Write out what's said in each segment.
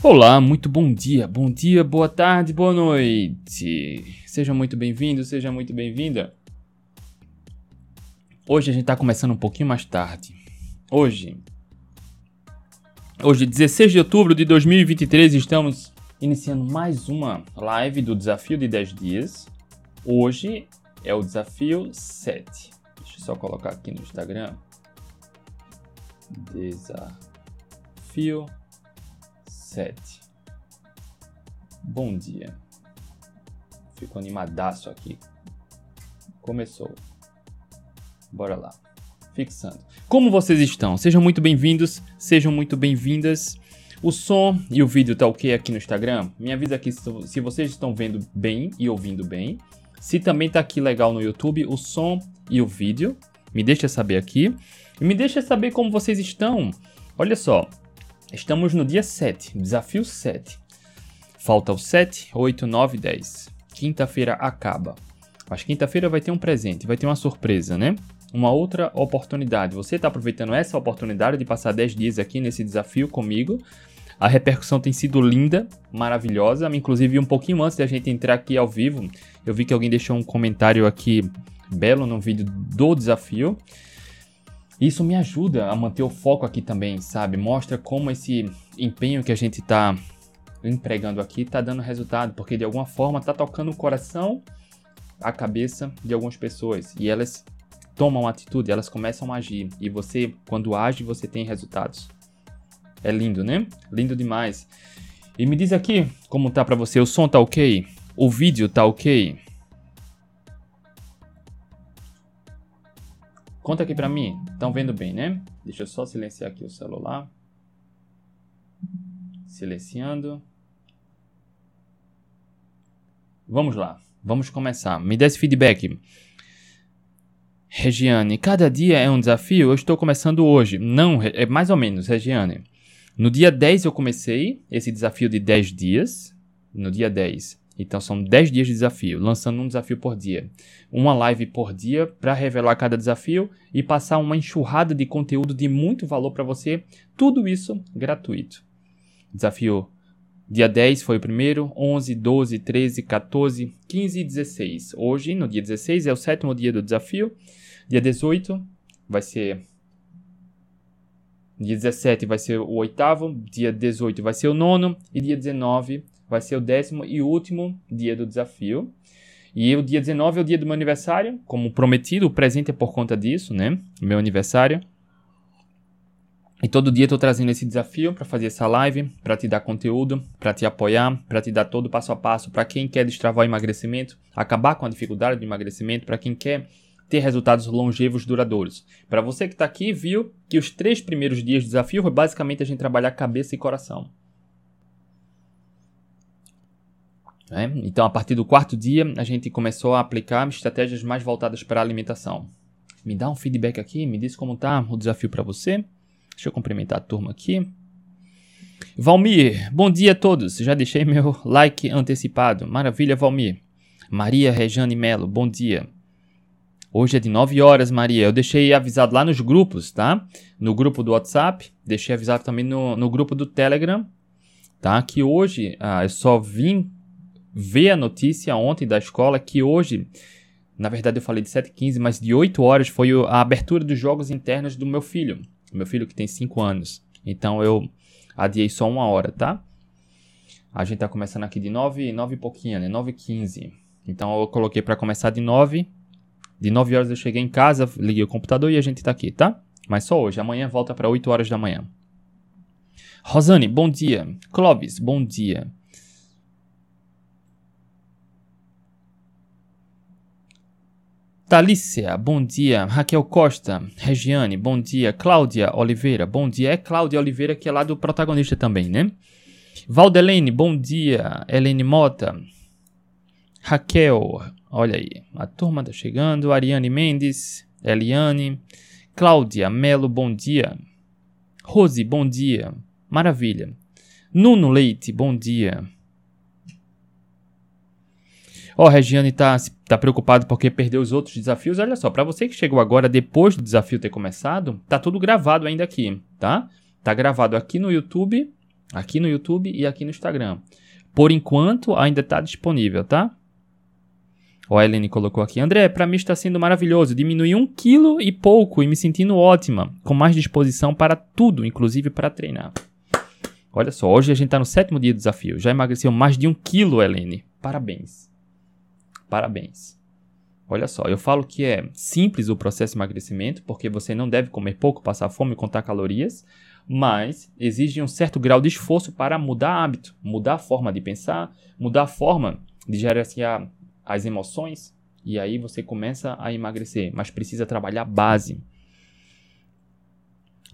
Olá, muito bom dia, bom dia, boa tarde, boa noite. Seja muito bem-vindo, seja muito bem-vinda. Hoje a gente está começando um pouquinho mais tarde. Hoje, hoje 16 de outubro de 2023, estamos iniciando mais uma live do desafio de 10 dias. Hoje é o desafio 7. Deixa eu só colocar aqui no Instagram. Desafio 7. Bom dia. Fico animadaço aqui. Começou. Bora lá. Fixando. Como vocês estão? Sejam muito bem-vindos, sejam muito bem-vindas. O som e o vídeo tá ok aqui no Instagram? Me avisa aqui se vocês estão vendo bem e ouvindo bem. Se também tá aqui legal no YouTube, o som e o vídeo. Me deixa saber aqui. E me deixa saber como vocês estão. Olha só, estamos no dia 7, desafio 7. Falta o 7, 8, 9, 10. Quinta-feira acaba. Mas quinta-feira vai ter um presente, vai ter uma surpresa, né? Uma outra oportunidade. Você está aproveitando essa oportunidade de passar 10 dias aqui nesse desafio comigo a repercussão tem sido linda, maravilhosa. Inclusive, um pouquinho antes da gente entrar aqui ao vivo, eu vi que alguém deixou um comentário aqui belo no vídeo do desafio. Isso me ajuda a manter o foco aqui também, sabe? Mostra como esse empenho que a gente está empregando aqui está dando resultado, porque de alguma forma está tocando o coração, a cabeça de algumas pessoas e elas tomam atitude, elas começam a agir e você, quando age, você tem resultados. É lindo, né? Lindo demais. E me diz aqui como tá para você. O som tá ok? O vídeo tá ok? Conta aqui pra mim. Estão vendo bem, né? Deixa eu só silenciar aqui o celular. Silenciando. Vamos lá. Vamos começar. Me dê esse feedback. Regiane, cada dia é um desafio? Eu estou começando hoje. Não, é mais ou menos, Regiane. No dia 10 eu comecei esse desafio de 10 dias. No dia 10. Então são 10 dias de desafio, lançando um desafio por dia. Uma live por dia para revelar cada desafio e passar uma enxurrada de conteúdo de muito valor para você. Tudo isso gratuito. Desafio dia 10 foi o primeiro, 11, 12, 13, 14, 15 e 16. Hoje, no dia 16, é o sétimo dia do desafio. Dia 18 vai ser Dia 17 vai ser o oitavo, dia 18 vai ser o nono e dia 19 vai ser o décimo e último dia do desafio. E o dia 19 é o dia do meu aniversário, como prometido, o presente é por conta disso, né? Meu aniversário. E todo dia estou trazendo esse desafio para fazer essa live, para te dar conteúdo, para te apoiar, para te dar todo o passo a passo, para quem quer destravar o emagrecimento, acabar com a dificuldade do emagrecimento, para quem quer ter resultados longevos duradouros. Para você que está aqui, viu que os três primeiros dias do desafio foi basicamente a gente trabalhar cabeça e coração. É? Então, a partir do quarto dia, a gente começou a aplicar estratégias mais voltadas para a alimentação. Me dá um feedback aqui, me diz como tá o desafio para você. Deixa eu cumprimentar a turma aqui. Valmir, bom dia a todos. Já deixei meu like antecipado. Maravilha, Valmir. Maria Rejane Melo, bom dia. Hoje é de 9 horas, Maria. Eu deixei avisado lá nos grupos, tá? No grupo do WhatsApp, deixei avisado também no, no grupo do Telegram, tá? Que hoje, ah, eu só vim ver a notícia ontem da escola que hoje, na verdade eu falei de 7h15, mas de 8 horas foi a abertura dos jogos internos do meu filho. Meu filho que tem 5 anos. Então eu adiei só uma hora, tá? A gente tá começando aqui de 9, 9 e pouquinho, né? 9 e 15. Então eu coloquei para começar de 9 de 9 horas eu cheguei em casa, liguei o computador e a gente tá aqui, tá? Mas só hoje. Amanhã volta para 8 horas da manhã. Rosane, bom dia. Clóvis, bom dia. Talícia, bom dia. Raquel Costa, Regiane, bom dia. Cláudia Oliveira, bom dia. É Cláudia Oliveira que é lá do protagonista também, né? Valdelene, bom dia. Helene Mota. Raquel, Olha aí, a turma tá chegando. Ariane Mendes, Eliane, Cláudia Melo, bom dia. Rose, bom dia. Maravilha. Nuno Leite, bom dia. Ó, oh, Regiane tá, tá preocupado porque perdeu os outros desafios. Olha só, para você que chegou agora depois do desafio ter começado, tá tudo gravado ainda aqui, tá? Tá gravado aqui no YouTube Aqui no YouTube e aqui no Instagram. Por enquanto, ainda está disponível, tá? O Helene colocou aqui. André, para mim está sendo maravilhoso. Diminui um quilo e pouco e me sentindo ótima. Com mais disposição para tudo, inclusive para treinar. Olha só, hoje a gente está no sétimo dia do desafio. Já emagreceu mais de um quilo, Helene. Parabéns. Parabéns. Olha só, eu falo que é simples o processo de emagrecimento, porque você não deve comer pouco, passar fome e contar calorias, mas exige um certo grau de esforço para mudar hábito, mudar a forma de pensar, mudar a forma de gerenciar as emoções, e aí você começa a emagrecer, mas precisa trabalhar base.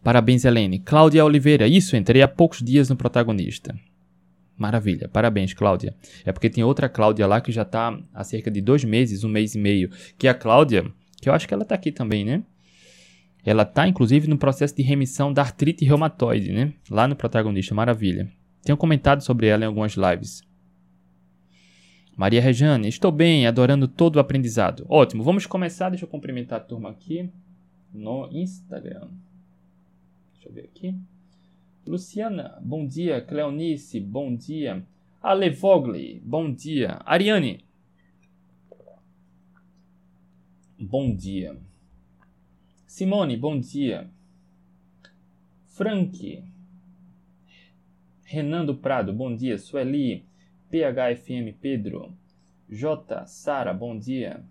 Parabéns, Helene. Cláudia Oliveira, isso, entrei há poucos dias no protagonista. Maravilha, parabéns, Cláudia. É porque tem outra Cláudia lá que já está há cerca de dois meses, um mês e meio. Que é a Cláudia, que eu acho que ela está aqui também, né? Ela está, inclusive, no processo de remissão da artrite reumatoide, né? Lá no protagonista, maravilha. Tenho comentado sobre ela em algumas lives. Maria Rejane, estou bem, adorando todo o aprendizado. Ótimo, vamos começar. Deixa eu cumprimentar a turma aqui no Instagram. Deixa eu ver aqui. Luciana, bom dia. Cleonice, bom dia. Ale Vogli, bom dia. Ariane, bom dia. Simone, bom dia. Frank, Renando Prado, bom dia. Sueli, PHFM Pedro, J, Sara, bom dia.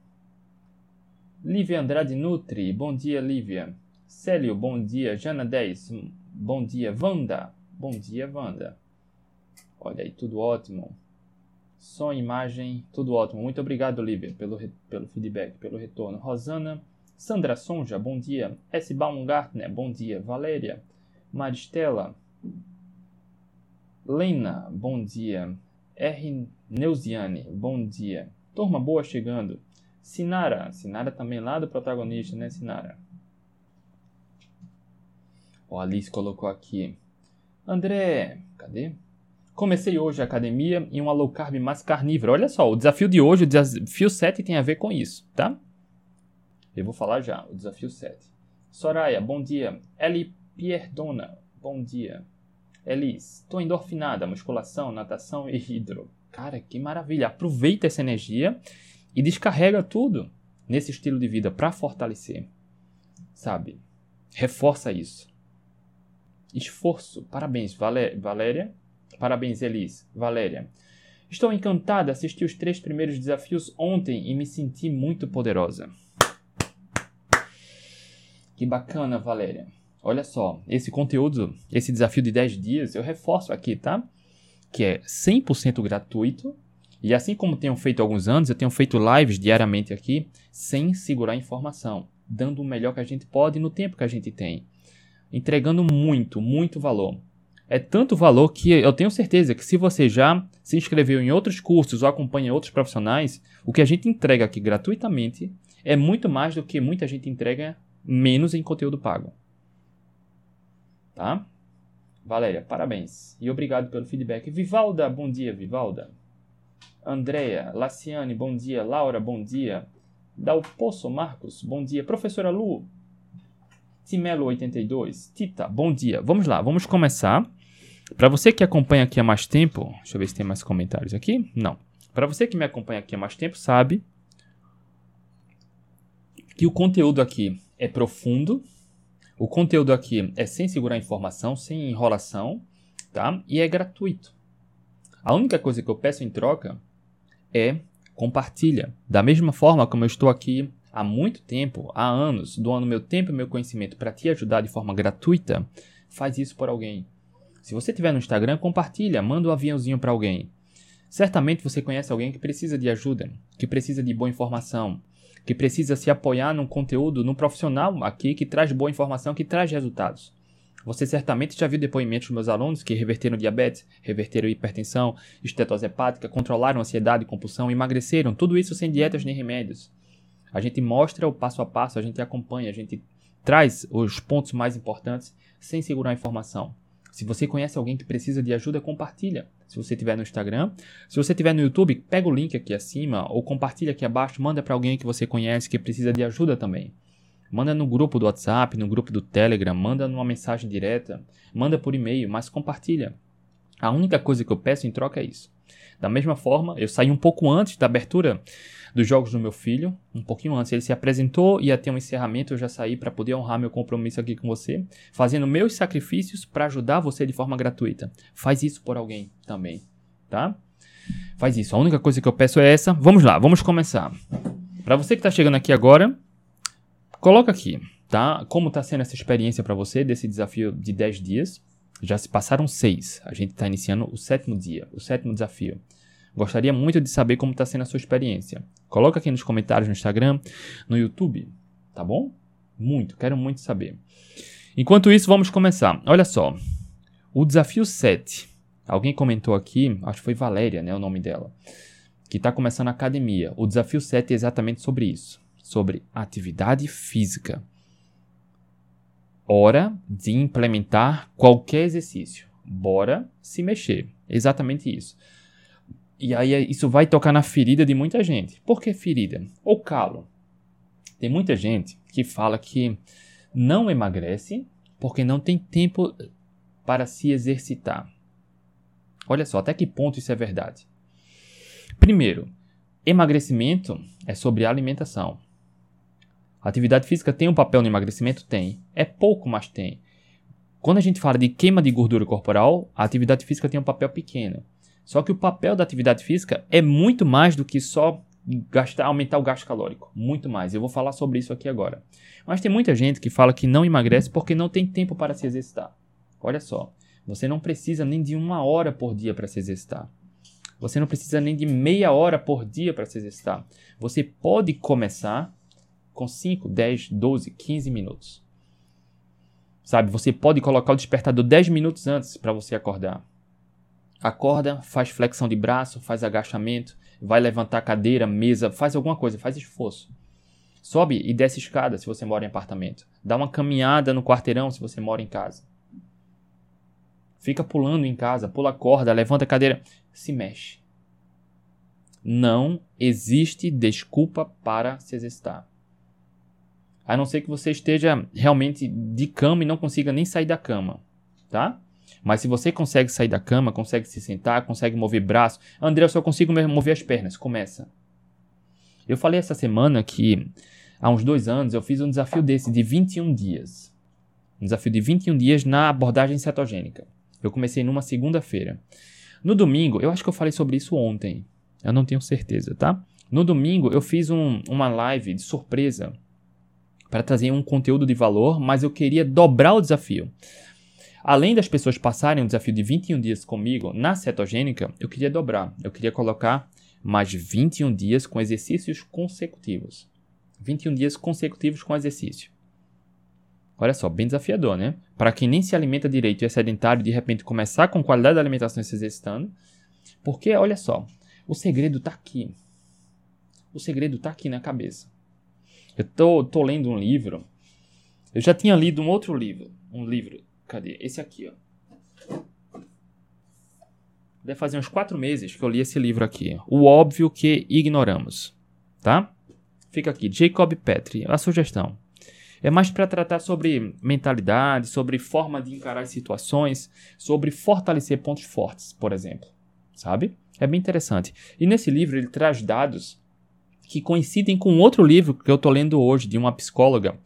Lívia Andrade Nutri, bom dia, Lívia. Célio, bom dia. Jana 10, Bom dia, Wanda. Bom dia, Wanda. Olha aí, tudo ótimo. Som, imagem, tudo ótimo. Muito obrigado, Olivia, pelo, pelo feedback, pelo retorno. Rosana, Sandra Sonja, bom dia. S. Baumgartner, bom dia. Valéria, Maristela, Lena, bom dia. R. Neuziane, bom dia. Turma boa chegando. Sinara, Sinara também lá do protagonista, né, Sinara? O Alice colocou aqui. André, cadê? Comecei hoje a academia em uma low carb mais carnívora. Olha só, o desafio de hoje, o desafio 7 tem a ver com isso, tá? Eu vou falar já, o desafio 7. Soraya, bom dia. Eli Pierdona, bom dia. Elis, tô endorfinada, musculação, natação e hidro. Cara, que maravilha. Aproveita essa energia e descarrega tudo nesse estilo de vida para fortalecer. Sabe? Reforça isso esforço. Parabéns, Valéria. Parabéns, Elis. Valéria. Estou encantada, assisti os três primeiros desafios ontem e me senti muito poderosa. Que bacana, Valéria. Olha só, esse conteúdo, esse desafio de 10 dias, eu reforço aqui, tá? Que é 100% gratuito. E assim como tenho feito alguns anos, eu tenho feito lives diariamente aqui, sem segurar informação, dando o melhor que a gente pode no tempo que a gente tem entregando muito, muito valor. É tanto valor que eu tenho certeza que se você já se inscreveu em outros cursos ou acompanha outros profissionais, o que a gente entrega aqui gratuitamente é muito mais do que muita gente entrega menos em conteúdo pago. Tá? Valéria, parabéns. E obrigado pelo feedback. Vivalda, bom dia, Vivalda. Andréia, Laciane, bom dia. Laura, bom dia. Dalpoço Marcos, bom dia. Professora Lu, Timelo82, Tita, bom dia. Vamos lá, vamos começar. Para você que acompanha aqui há mais tempo, deixa eu ver se tem mais comentários aqui. Não. Para você que me acompanha aqui há mais tempo, sabe que o conteúdo aqui é profundo. O conteúdo aqui é sem segurar informação, sem enrolação, tá? E é gratuito. A única coisa que eu peço em troca é compartilha. Da mesma forma como eu estou aqui há muito tempo, há anos, doando meu tempo e meu conhecimento para te ajudar de forma gratuita, faz isso por alguém. Se você tiver no Instagram, compartilha, manda um aviãozinho para alguém. Certamente você conhece alguém que precisa de ajuda, que precisa de boa informação, que precisa se apoiar num conteúdo, num profissional aqui que traz boa informação, que traz resultados. Você certamente já viu depoimentos dos meus alunos que reverteram diabetes, reverteram hipertensão, estetose hepática, controlaram ansiedade, compulsão, emagreceram, tudo isso sem dietas nem remédios. A gente mostra o passo a passo, a gente acompanha, a gente traz os pontos mais importantes sem segurar a informação. Se você conhece alguém que precisa de ajuda, compartilha. Se você tiver no Instagram, se você tiver no YouTube, pega o link aqui acima ou compartilha aqui abaixo, manda para alguém que você conhece que precisa de ajuda também. Manda no grupo do WhatsApp, no grupo do Telegram, manda numa mensagem direta, manda por e-mail, mas compartilha. A única coisa que eu peço em troca é isso. Da mesma forma, eu saí um pouco antes da abertura dos jogos do meu filho, um pouquinho antes. Ele se apresentou, ia ter um encerramento, eu já saí para poder honrar meu compromisso aqui com você, fazendo meus sacrifícios para ajudar você de forma gratuita. Faz isso por alguém também, tá? Faz isso. A única coisa que eu peço é essa. Vamos lá, vamos começar. Para você que está chegando aqui agora, coloca aqui, tá? Como está sendo essa experiência para você desse desafio de 10 dias? Já se passaram seis. A gente está iniciando o sétimo dia, o sétimo desafio. Gostaria muito de saber como está sendo a sua experiência. Coloca aqui nos comentários no Instagram, no YouTube, tá bom? Muito, quero muito saber. Enquanto isso, vamos começar. Olha só, o desafio 7. Alguém comentou aqui, acho que foi Valéria, né, o nome dela, que está começando a academia. O desafio 7 é exatamente sobre isso, sobre atividade física. Hora de implementar qualquer exercício. Bora se mexer. Exatamente isso. E aí isso vai tocar na ferida de muita gente. Por que ferida? Ou calo. Tem muita gente que fala que não emagrece porque não tem tempo para se exercitar. Olha só, até que ponto isso é verdade? Primeiro, emagrecimento é sobre alimentação. Atividade física tem um papel no emagrecimento? Tem. É pouco, mas tem. Quando a gente fala de queima de gordura corporal, a atividade física tem um papel pequeno. Só que o papel da atividade física é muito mais do que só gastar, aumentar o gasto calórico. Muito mais. Eu vou falar sobre isso aqui agora. Mas tem muita gente que fala que não emagrece porque não tem tempo para se exercitar. Olha só. Você não precisa nem de uma hora por dia para se exercitar. Você não precisa nem de meia hora por dia para se exercitar. Você pode começar com 5, 10, 12, 15 minutos. Sabe, você pode colocar o despertador 10 minutos antes para você acordar. Acorda, faz flexão de braço, faz agachamento, vai levantar cadeira, mesa, faz alguma coisa, faz esforço. Sobe e desce escada se você mora em apartamento. Dá uma caminhada no quarteirão se você mora em casa. Fica pulando em casa, pula a corda, levanta a cadeira, se mexe. Não existe desculpa para se exercitar. A não ser que você esteja realmente de cama e não consiga nem sair da cama, tá? Mas se você consegue sair da cama, consegue se sentar, consegue mover braço, André, eu só consigo mover as pernas. Começa. Eu falei essa semana que há uns dois anos eu fiz um desafio desse de 21 dias. Um desafio de 21 dias na abordagem cetogênica. Eu comecei numa segunda-feira. No domingo, eu acho que eu falei sobre isso ontem. Eu não tenho certeza, tá? No domingo eu fiz um, uma live de surpresa para trazer um conteúdo de valor, mas eu queria dobrar o desafio. Além das pessoas passarem o desafio de 21 dias comigo na cetogênica, eu queria dobrar. Eu queria colocar mais 21 dias com exercícios consecutivos. 21 dias consecutivos com exercício. Olha só, bem desafiador, né? Para quem nem se alimenta direito e é sedentário, de repente começar com qualidade da alimentação e se exercitando. Porque, olha só, o segredo está aqui. O segredo está aqui na cabeça. Eu tô, tô lendo um livro. Eu já tinha lido um outro livro. Um livro Cadê? Esse aqui, ó. Deve fazer uns quatro meses que eu li esse livro aqui. O óbvio que ignoramos. Tá? Fica aqui. Jacob Petri. A sugestão. É mais para tratar sobre mentalidade, sobre forma de encarar situações, sobre fortalecer pontos fortes, por exemplo. Sabe? É bem interessante. E nesse livro ele traz dados que coincidem com outro livro que eu estou lendo hoje, de uma psicóloga,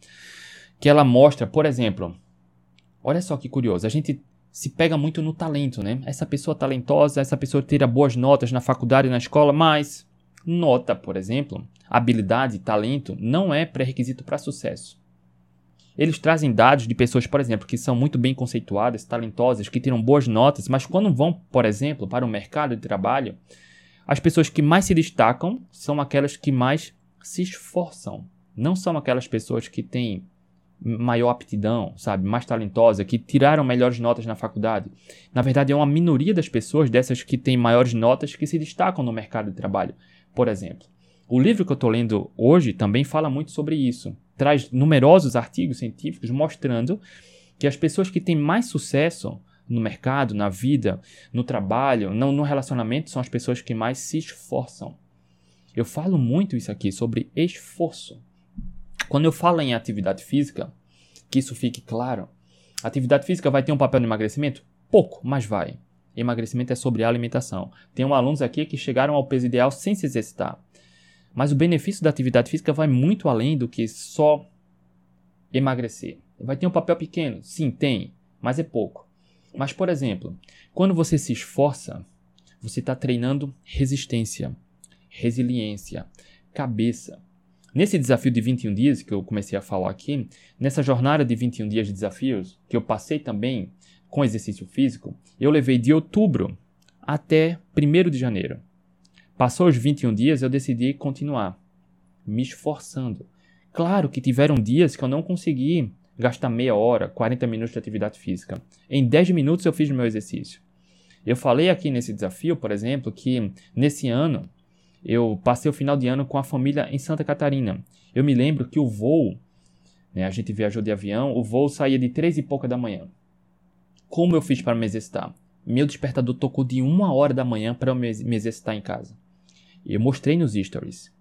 que ela mostra, por exemplo, Olha só que curioso, a gente se pega muito no talento, né? Essa pessoa talentosa, essa pessoa tira boas notas na faculdade na escola, mas nota, por exemplo, habilidade, talento não é pré-requisito para sucesso. Eles trazem dados de pessoas, por exemplo, que são muito bem conceituadas, talentosas, que tiram boas notas, mas quando vão, por exemplo, para o mercado de trabalho, as pessoas que mais se destacam são aquelas que mais se esforçam. Não são aquelas pessoas que têm maior aptidão, sabe, mais talentosa, que tiraram melhores notas na faculdade. Na verdade, é uma minoria das pessoas dessas que têm maiores notas que se destacam no mercado de trabalho, por exemplo. O livro que eu estou lendo hoje também fala muito sobre isso. Traz numerosos artigos científicos mostrando que as pessoas que têm mais sucesso no mercado, na vida, no trabalho, não no relacionamento, são as pessoas que mais se esforçam. Eu falo muito isso aqui sobre esforço. Quando eu falo em atividade física, que isso fique claro, atividade física vai ter um papel no emagrecimento? Pouco, mas vai. Emagrecimento é sobre alimentação. Tem alunos aqui que chegaram ao peso ideal sem se exercitar. Mas o benefício da atividade física vai muito além do que só emagrecer. Vai ter um papel pequeno? Sim, tem, mas é pouco. Mas, por exemplo, quando você se esforça, você está treinando resistência, resiliência, cabeça. Nesse desafio de 21 dias que eu comecei a falar aqui, nessa jornada de 21 dias de desafios, que eu passei também com exercício físico, eu levei de outubro até 1 de janeiro. Passou os 21 dias, eu decidi continuar, me esforçando. Claro que tiveram dias que eu não consegui gastar meia hora, 40 minutos de atividade física. Em 10 minutos eu fiz meu exercício. Eu falei aqui nesse desafio, por exemplo, que nesse ano eu passei o final de ano com a família em Santa Catarina. Eu me lembro que o voo, né, a gente viajou de avião, o voo saía de três e pouca da manhã. Como eu fiz para me exercitar? Meu despertador tocou de uma hora da manhã para eu me exercitar em casa. Eu mostrei nos stories.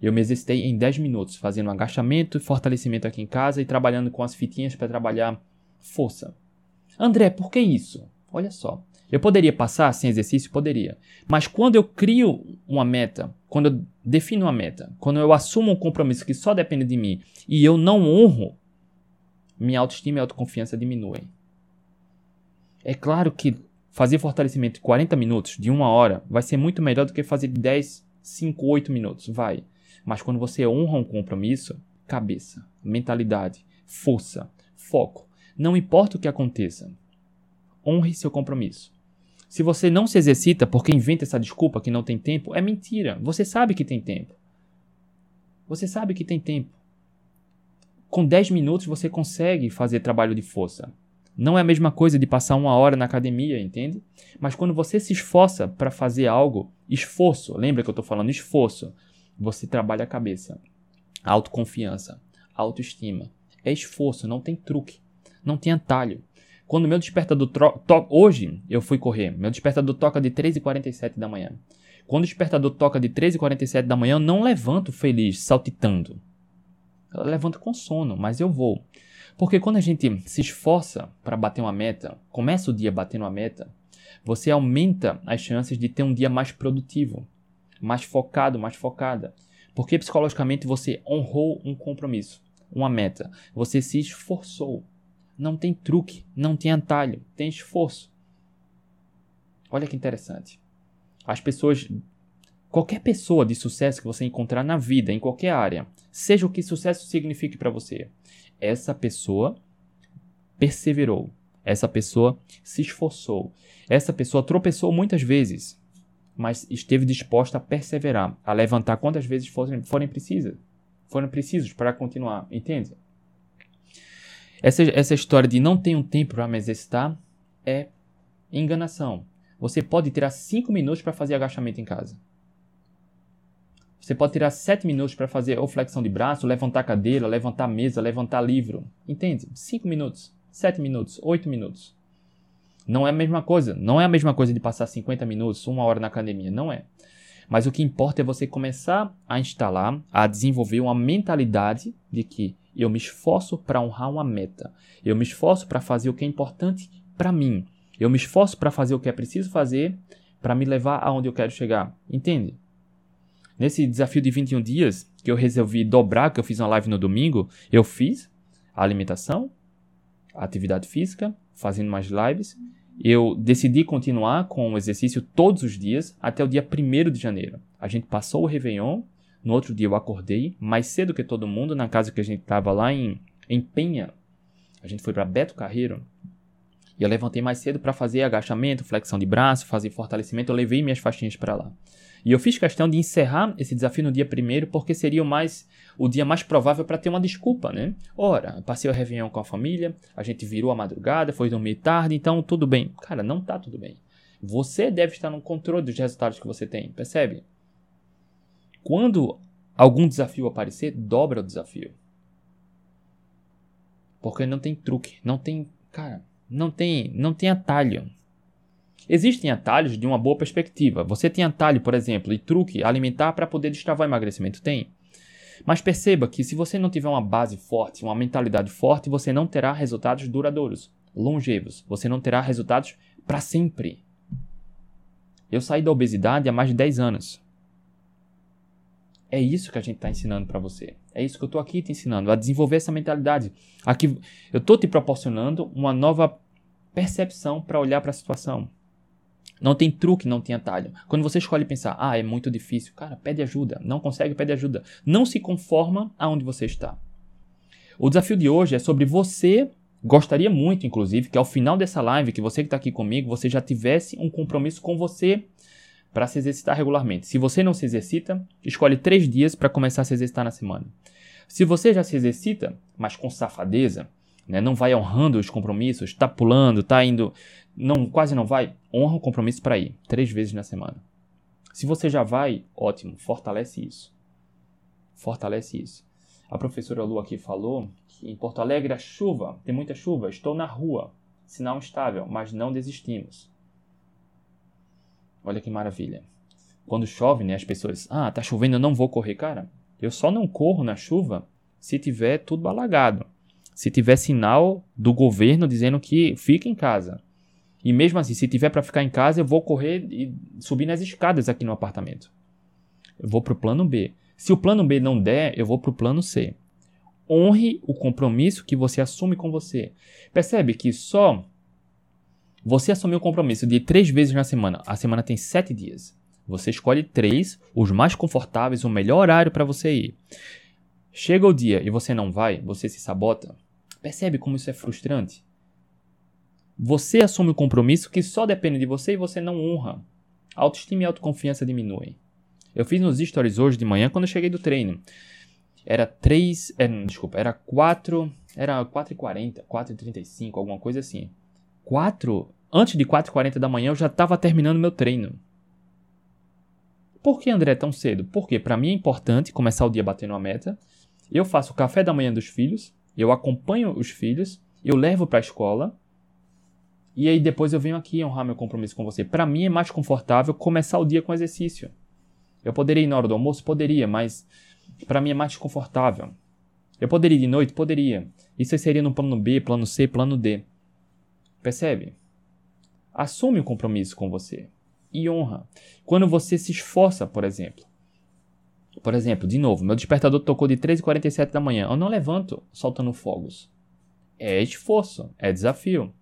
Eu me exercitei em 10 minutos, fazendo agachamento fortalecimento aqui em casa e trabalhando com as fitinhas para trabalhar força. André, por que isso? Olha só. Eu poderia passar sem exercício? Poderia. Mas quando eu crio uma meta, quando eu defino uma meta, quando eu assumo um compromisso que só depende de mim e eu não honro, minha autoestima e autoconfiança diminuem. É claro que fazer fortalecimento de 40 minutos, de uma hora, vai ser muito melhor do que fazer de 10, 5, 8 minutos. Vai. Mas quando você honra um compromisso, cabeça, mentalidade, força, foco, não importa o que aconteça, honre seu compromisso. Se você não se exercita porque inventa essa desculpa que não tem tempo, é mentira. Você sabe que tem tempo. Você sabe que tem tempo. Com 10 minutos você consegue fazer trabalho de força. Não é a mesma coisa de passar uma hora na academia, entende? Mas quando você se esforça para fazer algo, esforço, lembra que eu estou falando esforço, você trabalha a cabeça, autoconfiança, autoestima. É esforço, não tem truque, não tem atalho. Quando meu despertador toca. Hoje eu fui correr. Meu despertador toca de 3h47 da manhã. Quando o despertador toca de 3h47 da manhã, eu não levanto feliz, saltitando. Eu levanto com sono, mas eu vou. Porque quando a gente se esforça para bater uma meta, começa o dia batendo uma meta, você aumenta as chances de ter um dia mais produtivo, mais focado, mais focada. Porque psicologicamente você honrou um compromisso, uma meta. Você se esforçou. Não tem truque, não tem atalho, tem esforço. Olha que interessante. As pessoas, qualquer pessoa de sucesso que você encontrar na vida, em qualquer área, seja o que sucesso signifique para você, essa pessoa perseverou, essa pessoa se esforçou, essa pessoa tropeçou muitas vezes, mas esteve disposta a perseverar, a levantar quantas vezes forem, forem precisas, foram precisos para continuar, entende? Essa, essa história de não tenho tempo para me exercitar é enganação. Você pode tirar 5 minutos para fazer agachamento em casa. Você pode tirar 7 minutos para fazer ou flexão de braço, levantar cadeira, levantar mesa, levantar livro. Entende? 5 minutos, 7 minutos, 8 minutos. Não é a mesma coisa. Não é a mesma coisa de passar 50 minutos, uma hora na academia. Não é. Mas o que importa é você começar a instalar, a desenvolver uma mentalidade de que eu me esforço para honrar uma meta. Eu me esforço para fazer o que é importante para mim. Eu me esforço para fazer o que é preciso fazer para me levar aonde eu quero chegar. Entende? Nesse desafio de 21 dias, que eu resolvi dobrar, que eu fiz uma live no domingo, eu fiz a alimentação, a atividade física, fazendo mais lives. Eu decidi continuar com o exercício todos os dias até o dia 1 de janeiro. A gente passou o Réveillon no outro dia eu acordei mais cedo que todo mundo na casa que a gente estava lá em, em Penha. A gente foi para Beto Carreiro. E eu levantei mais cedo para fazer agachamento, flexão de braço, fazer fortalecimento. Eu levei minhas faixinhas para lá. E eu fiz questão de encerrar esse desafio no dia primeiro, porque seria o, mais, o dia mais provável para ter uma desculpa, né? Ora, passei o Réveillon com a família, a gente virou a madrugada, foi dormir tarde, então tudo bem. Cara, não tá tudo bem. Você deve estar no controle dos resultados que você tem, percebe? Quando algum desafio aparecer, dobra o desafio. Porque não tem truque, não tem, cara, não tem, não tem atalho. Existem atalhos de uma boa perspectiva. Você tem atalho, por exemplo, e truque alimentar para poder destravar o emagrecimento? Tem. Mas perceba que se você não tiver uma base forte, uma mentalidade forte, você não terá resultados duradouros, longevos. Você não terá resultados para sempre. Eu saí da obesidade há mais de 10 anos. É isso que a gente está ensinando para você. É isso que eu estou aqui te ensinando, a desenvolver essa mentalidade. Aqui eu estou te proporcionando uma nova percepção para olhar para a situação. Não tem truque, não tem atalho. Quando você escolhe pensar, ah, é muito difícil, cara, pede ajuda. Não consegue, pede ajuda. Não se conforma aonde você está. O desafio de hoje é sobre você. Gostaria muito, inclusive, que ao final dessa live, que você que está aqui comigo, você já tivesse um compromisso com você para se exercitar regularmente. Se você não se exercita, escolhe três dias para começar a se exercitar na semana. Se você já se exercita, mas com safadeza, né, não vai honrando os compromissos, está pulando, está indo, não quase não vai, honra o compromisso para ir três vezes na semana. Se você já vai, ótimo, fortalece isso. Fortalece isso. A professora Lu aqui falou que em Porto Alegre a chuva, tem muita chuva, estou na rua, sinal instável, mas não desistimos. Olha que maravilha. Quando chove, né, as pessoas, ah, tá chovendo, eu não vou correr, cara. Eu só não corro na chuva se tiver tudo alagado. Se tiver sinal do governo dizendo que fica em casa. E mesmo assim, se tiver para ficar em casa, eu vou correr e subir nas escadas aqui no apartamento. Eu vou pro plano B. Se o plano B não der, eu vou para o plano C. Honre o compromisso que você assume com você. Percebe que só você assumiu o compromisso de três vezes na semana. A semana tem sete dias. Você escolhe três, os mais confortáveis, o melhor horário para você ir. Chega o dia e você não vai, você se sabota. Percebe como isso é frustrante? Você assume o compromisso que só depende de você e você não honra. Autoestima e autoconfiança diminuem. Eu fiz nos stories hoje de manhã quando eu cheguei do treino. Era 3. É, desculpa, era 4. Era 4h40, 4h35, alguma coisa assim. 4. Antes de 4h40 da manhã eu já estava terminando meu treino. Por que, André, tão cedo? Porque para mim é importante começar o dia batendo a meta. Eu faço o café da manhã dos filhos, eu acompanho os filhos, eu levo para a escola. E aí depois eu venho aqui honrar meu compromisso com você. Para mim é mais confortável começar o dia com exercício. Eu poderia ir na hora do almoço? Poderia, mas para mim é mais confortável. Eu poderia ir de noite? Poderia. Isso seria no plano B, plano C, plano D. Percebe? Assume o um compromisso com você e honra. Quando você se esforça, por exemplo. Por exemplo, de novo, meu despertador tocou de 3h47 da manhã. Eu não levanto soltando fogos. É esforço, é desafio.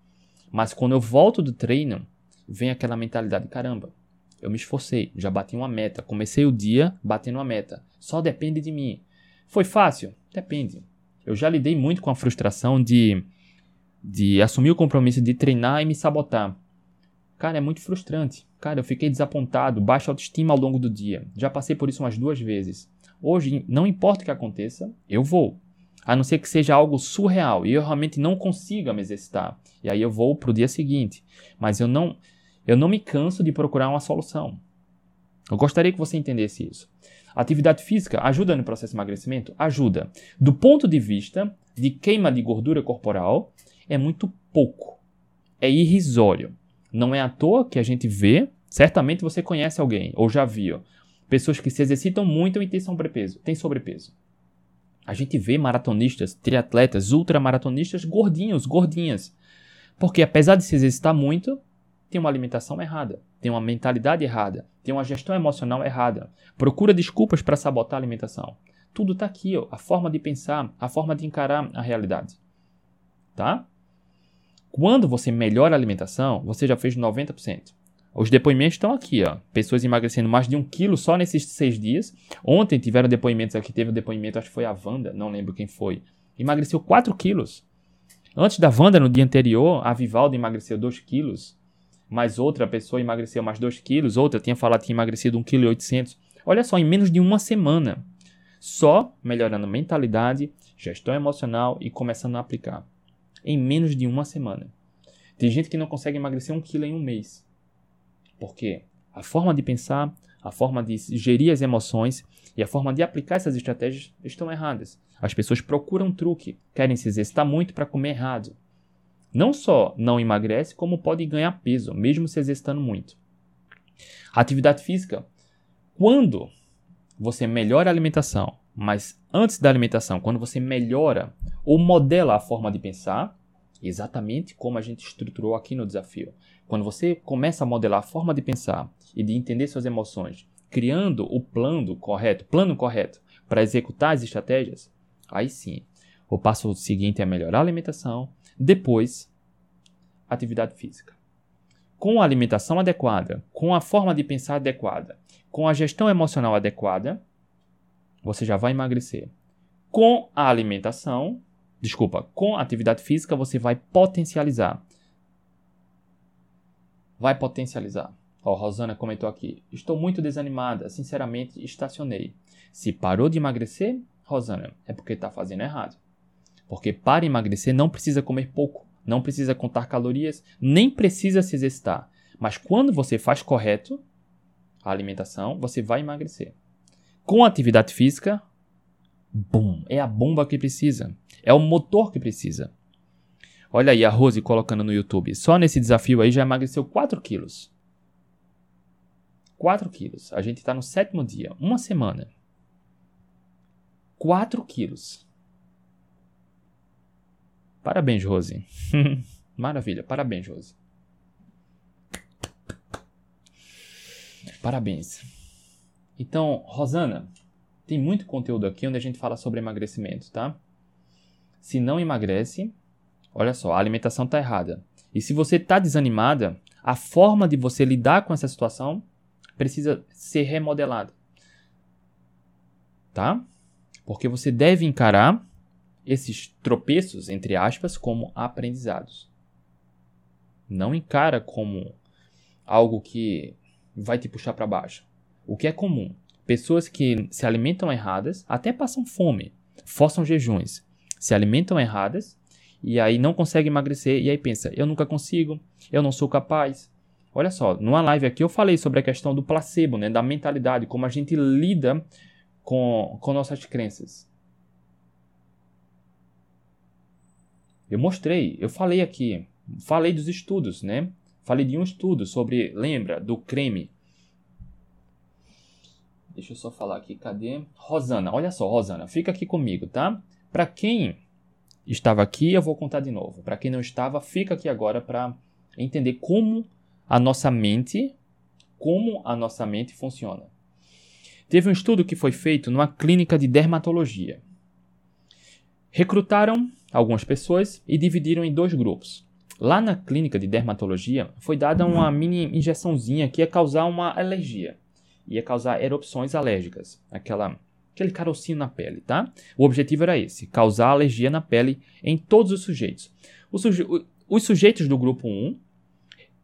Mas quando eu volto do treino, vem aquela mentalidade: caramba, eu me esforcei, já bati uma meta. Comecei o dia batendo uma meta. Só depende de mim. Foi fácil? Depende. Eu já lidei muito com a frustração de, de assumir o compromisso de treinar e me sabotar. Cara, é muito frustrante. Cara, eu fiquei desapontado, baixa autoestima ao longo do dia. Já passei por isso umas duas vezes. Hoje, não importa o que aconteça, eu vou. A não ser que seja algo surreal e eu realmente não consiga me exercitar. E aí eu vou pro dia seguinte. Mas eu não eu não me canso de procurar uma solução. Eu gostaria que você entendesse isso. atividade física ajuda no processo de emagrecimento? Ajuda. Do ponto de vista de queima de gordura corporal, é muito pouco. É irrisório. Não é à toa que a gente vê, certamente você conhece alguém, ou já viu, pessoas que se exercitam muito e têm sobrepeso. Tem sobrepeso. A gente vê maratonistas, triatletas, ultramaratonistas gordinhos, gordinhas. Porque apesar de se exercitar muito, tem uma alimentação errada, tem uma mentalidade errada, tem uma gestão emocional errada, procura desculpas para sabotar a alimentação. Tudo está aqui, ó, a forma de pensar, a forma de encarar a realidade. Tá? Quando você melhora a alimentação, você já fez 90%. Os depoimentos estão aqui, ó. Pessoas emagrecendo mais de um quilo só nesses seis dias. Ontem tiveram depoimentos aqui, teve um depoimento, acho que foi a Wanda, não lembro quem foi. Emagreceu 4 quilos. Antes da Wanda, no dia anterior, a Vivaldo emagreceu 2 quilos mais outra pessoa emagreceu mais 2 quilos, outra tinha falado que tinha emagrecido 1,8 kg. Olha só, em menos de uma semana. Só melhorando mentalidade, gestão emocional e começando a aplicar. Em menos de uma semana. Tem gente que não consegue emagrecer um quilo em um mês. Por quê? A forma de pensar, a forma de gerir as emoções e a forma de aplicar essas estratégias estão erradas. As pessoas procuram truque, querem se exercitar muito para comer errado, não só não emagrece, como pode ganhar peso, mesmo se exercitando muito. Atividade física, quando você melhora a alimentação, mas antes da alimentação, quando você melhora ou modela a forma de pensar, Exatamente como a gente estruturou aqui no desafio. Quando você começa a modelar a forma de pensar e de entender suas emoções, criando o plano correto, plano correto para executar as estratégias, aí sim, o passo seguinte é melhorar a alimentação, depois atividade física. Com a alimentação adequada, com a forma de pensar adequada, com a gestão emocional adequada, você já vai emagrecer. Com a alimentação, desculpa, com a atividade física, você vai potencializar. Vai potencializar. Ó, Rosana comentou aqui: Estou muito desanimada, sinceramente estacionei. Se parou de emagrecer, Rosana, é porque está fazendo errado. Porque para emagrecer não precisa comer pouco, não precisa contar calorias, nem precisa se exercitar. Mas quando você faz correto a alimentação, você vai emagrecer. Com atividade física, é a bomba que precisa. É o motor que precisa. Olha aí a Rose colocando no YouTube. Só nesse desafio aí já emagreceu 4 quilos. 4 quilos. A gente está no sétimo dia. Uma semana. 4 quilos. Parabéns, Rose. Maravilha. Parabéns, Rose. Parabéns. Então, Rosana, tem muito conteúdo aqui onde a gente fala sobre emagrecimento, tá? Se não emagrece, olha só, a alimentação está errada. E se você está desanimada, a forma de você lidar com essa situação precisa ser remodelada. Tá? Porque você deve encarar esses tropeços, entre aspas, como aprendizados. Não encara como algo que vai te puxar para baixo. O que é comum? Pessoas que se alimentam erradas até passam fome, forçam jejuns, se alimentam erradas e aí não conseguem emagrecer e aí pensa, eu nunca consigo, eu não sou capaz. Olha só, numa live aqui eu falei sobre a questão do placebo, né, da mentalidade, como a gente lida com, com nossas crenças. Eu mostrei, eu falei aqui, falei dos estudos, né? Falei de um estudo sobre, lembra, do creme. Deixa eu só falar aqui, cadê? Rosana, olha só, Rosana, fica aqui comigo, tá? Para quem estava aqui, eu vou contar de novo. Para quem não estava, fica aqui agora para entender como a nossa mente, como a nossa mente funciona. Teve um estudo que foi feito numa clínica de dermatologia. Recrutaram algumas pessoas e dividiram em dois grupos. Lá na clínica de dermatologia foi dada uma mini injeçãozinha que ia causar uma alergia, ia causar erupções alérgicas, aquela aquele carocinho na pele, tá? O objetivo era esse, causar alergia na pele em todos os sujeitos. Os, suje os sujeitos do grupo 1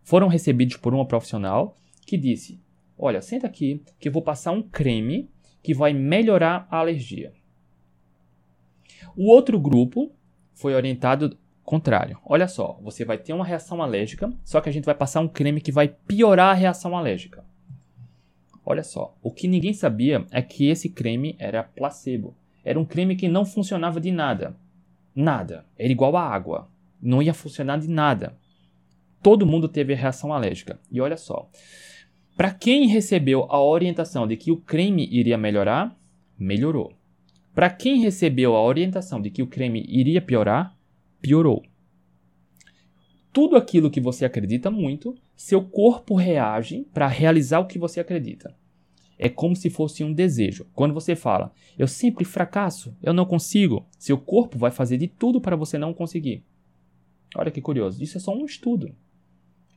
foram recebidos por uma profissional que disse: "Olha, senta aqui que eu vou passar um creme que vai melhorar a alergia". O outro grupo foi orientado contrário. Olha só, você vai ter uma reação alérgica, só que a gente vai passar um creme que vai piorar a reação alérgica. Olha só, o que ninguém sabia é que esse creme era placebo. Era um creme que não funcionava de nada. Nada. Era igual a água. Não ia funcionar de nada. Todo mundo teve reação alérgica. E olha só, para quem recebeu a orientação de que o creme iria melhorar, melhorou. Para quem recebeu a orientação de que o creme iria piorar, piorou. Tudo aquilo que você acredita muito, seu corpo reage para realizar o que você acredita. É como se fosse um desejo. Quando você fala, eu sempre fracasso, eu não consigo, seu corpo vai fazer de tudo para você não conseguir. Olha que curioso, isso é só um estudo.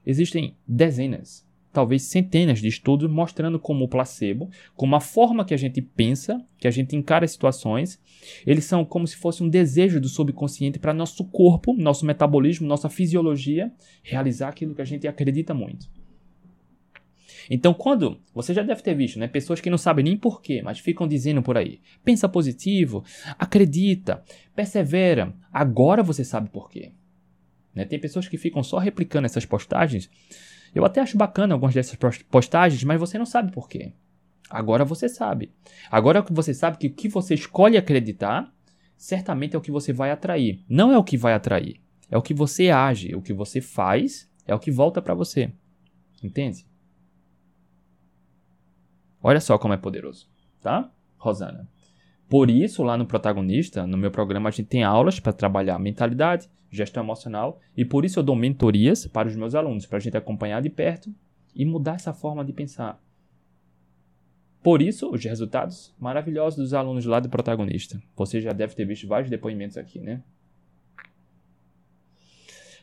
Existem dezenas, talvez centenas de estudos mostrando como o placebo, como a forma que a gente pensa, que a gente encara situações, eles são como se fosse um desejo do subconsciente para nosso corpo, nosso metabolismo, nossa fisiologia realizar aquilo que a gente acredita muito. Então, quando você já deve ter visto, né, pessoas que não sabem nem porquê, mas ficam dizendo por aí: pensa positivo, acredita, persevera. Agora você sabe porquê. Né? Tem pessoas que ficam só replicando essas postagens eu até acho bacana algumas dessas postagens, mas você não sabe por quê. Agora você sabe. Agora você sabe que o que você escolhe acreditar, certamente é o que você vai atrair. Não é o que vai atrair, é o que você age, o que você faz, é o que volta para você. Entende? Olha só como é poderoso, tá? Rosana. Por isso, lá no protagonista, no meu programa, a gente tem aulas para trabalhar mentalidade, gestão emocional, e por isso eu dou mentorias para os meus alunos, para a gente acompanhar de perto e mudar essa forma de pensar. Por isso, os resultados maravilhosos dos alunos lá do protagonista. Você já deve ter visto vários depoimentos aqui, né?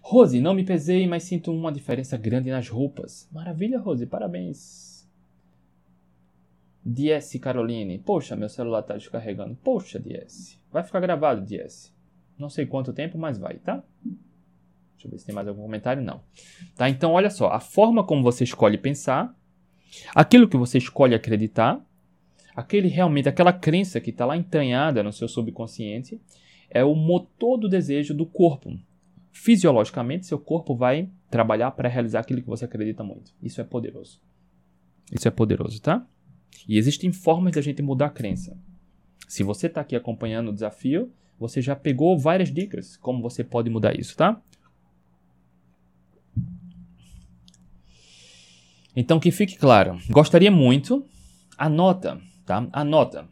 Rose, não me pesei, mas sinto uma diferença grande nas roupas. Maravilha, Rose, parabéns. DS Caroline. Poxa, meu celular está descarregando. Poxa, DS. Vai ficar gravado, DS. Não sei quanto tempo, mas vai, tá? Deixa eu ver se tem mais algum comentário. Não. Tá? Então, olha só. A forma como você escolhe pensar, aquilo que você escolhe acreditar, aquele realmente, aquela crença que está lá entranhada no seu subconsciente, é o motor do desejo do corpo. Fisiologicamente, seu corpo vai trabalhar para realizar aquilo que você acredita muito. Isso é poderoso. Isso é poderoso, tá? E existem formas de a gente mudar a crença. Se você está aqui acompanhando o desafio, você já pegou várias dicas como você pode mudar isso, tá? Então que fique claro, gostaria muito, anota, tá? Anota.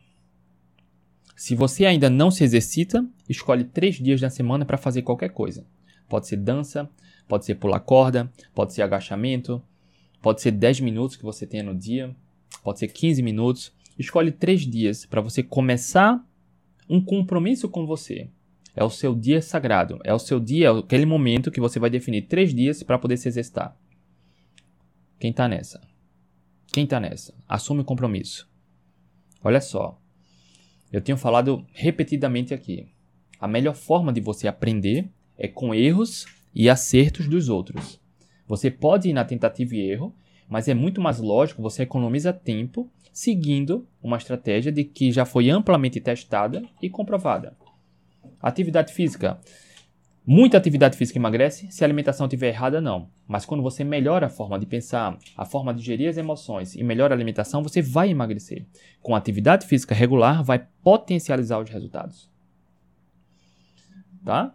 Se você ainda não se exercita, escolhe três dias da semana para fazer qualquer coisa. Pode ser dança, pode ser pular corda, pode ser agachamento, pode ser 10 minutos que você tenha no dia, pode ser 15 minutos. Escolhe três dias para você começar um compromisso com você. É o seu dia sagrado. É o seu dia, é aquele momento que você vai definir três dias para poder se exercitar. Quem está nessa? Quem está nessa? Assume o compromisso. Olha só. Eu tenho falado repetidamente aqui. A melhor forma de você aprender é com erros e acertos dos outros. Você pode ir na tentativa e erro mas é muito mais lógico, você economiza tempo seguindo uma estratégia de que já foi amplamente testada e comprovada. Atividade física. Muita atividade física emagrece, se a alimentação estiver errada, não. Mas quando você melhora a forma de pensar, a forma de gerir as emoções e melhora a alimentação, você vai emagrecer. Com atividade física regular, vai potencializar os resultados. Tá?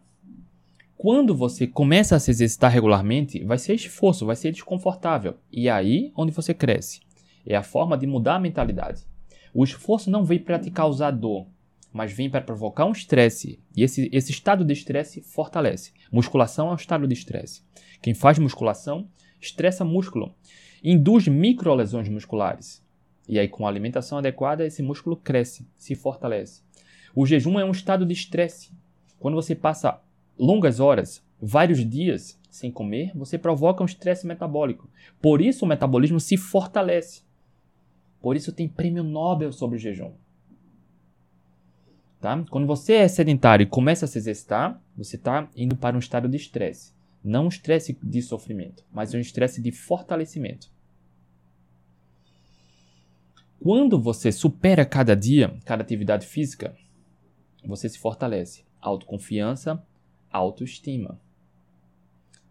Quando você começa a se exercitar regularmente, vai ser esforço, vai ser desconfortável. E é aí onde você cresce. É a forma de mudar a mentalidade. O esforço não vem para te causar dor, mas vem para provocar um estresse. E esse, esse estado de estresse fortalece. Musculação é um estado de estresse. Quem faz musculação estressa músculo, induz microlesões musculares. E aí, com a alimentação adequada, esse músculo cresce, se fortalece. O jejum é um estado de estresse. Quando você passa longas horas, vários dias sem comer, você provoca um estresse metabólico. Por isso o metabolismo se fortalece. Por isso tem prêmio Nobel sobre o jejum. Tá? Quando você é sedentário e começa a se exercitar, você está indo para um estado de estresse. Não um estresse de sofrimento, mas um estresse de fortalecimento. Quando você supera cada dia, cada atividade física, você se fortalece. Autoconfiança, autoestima.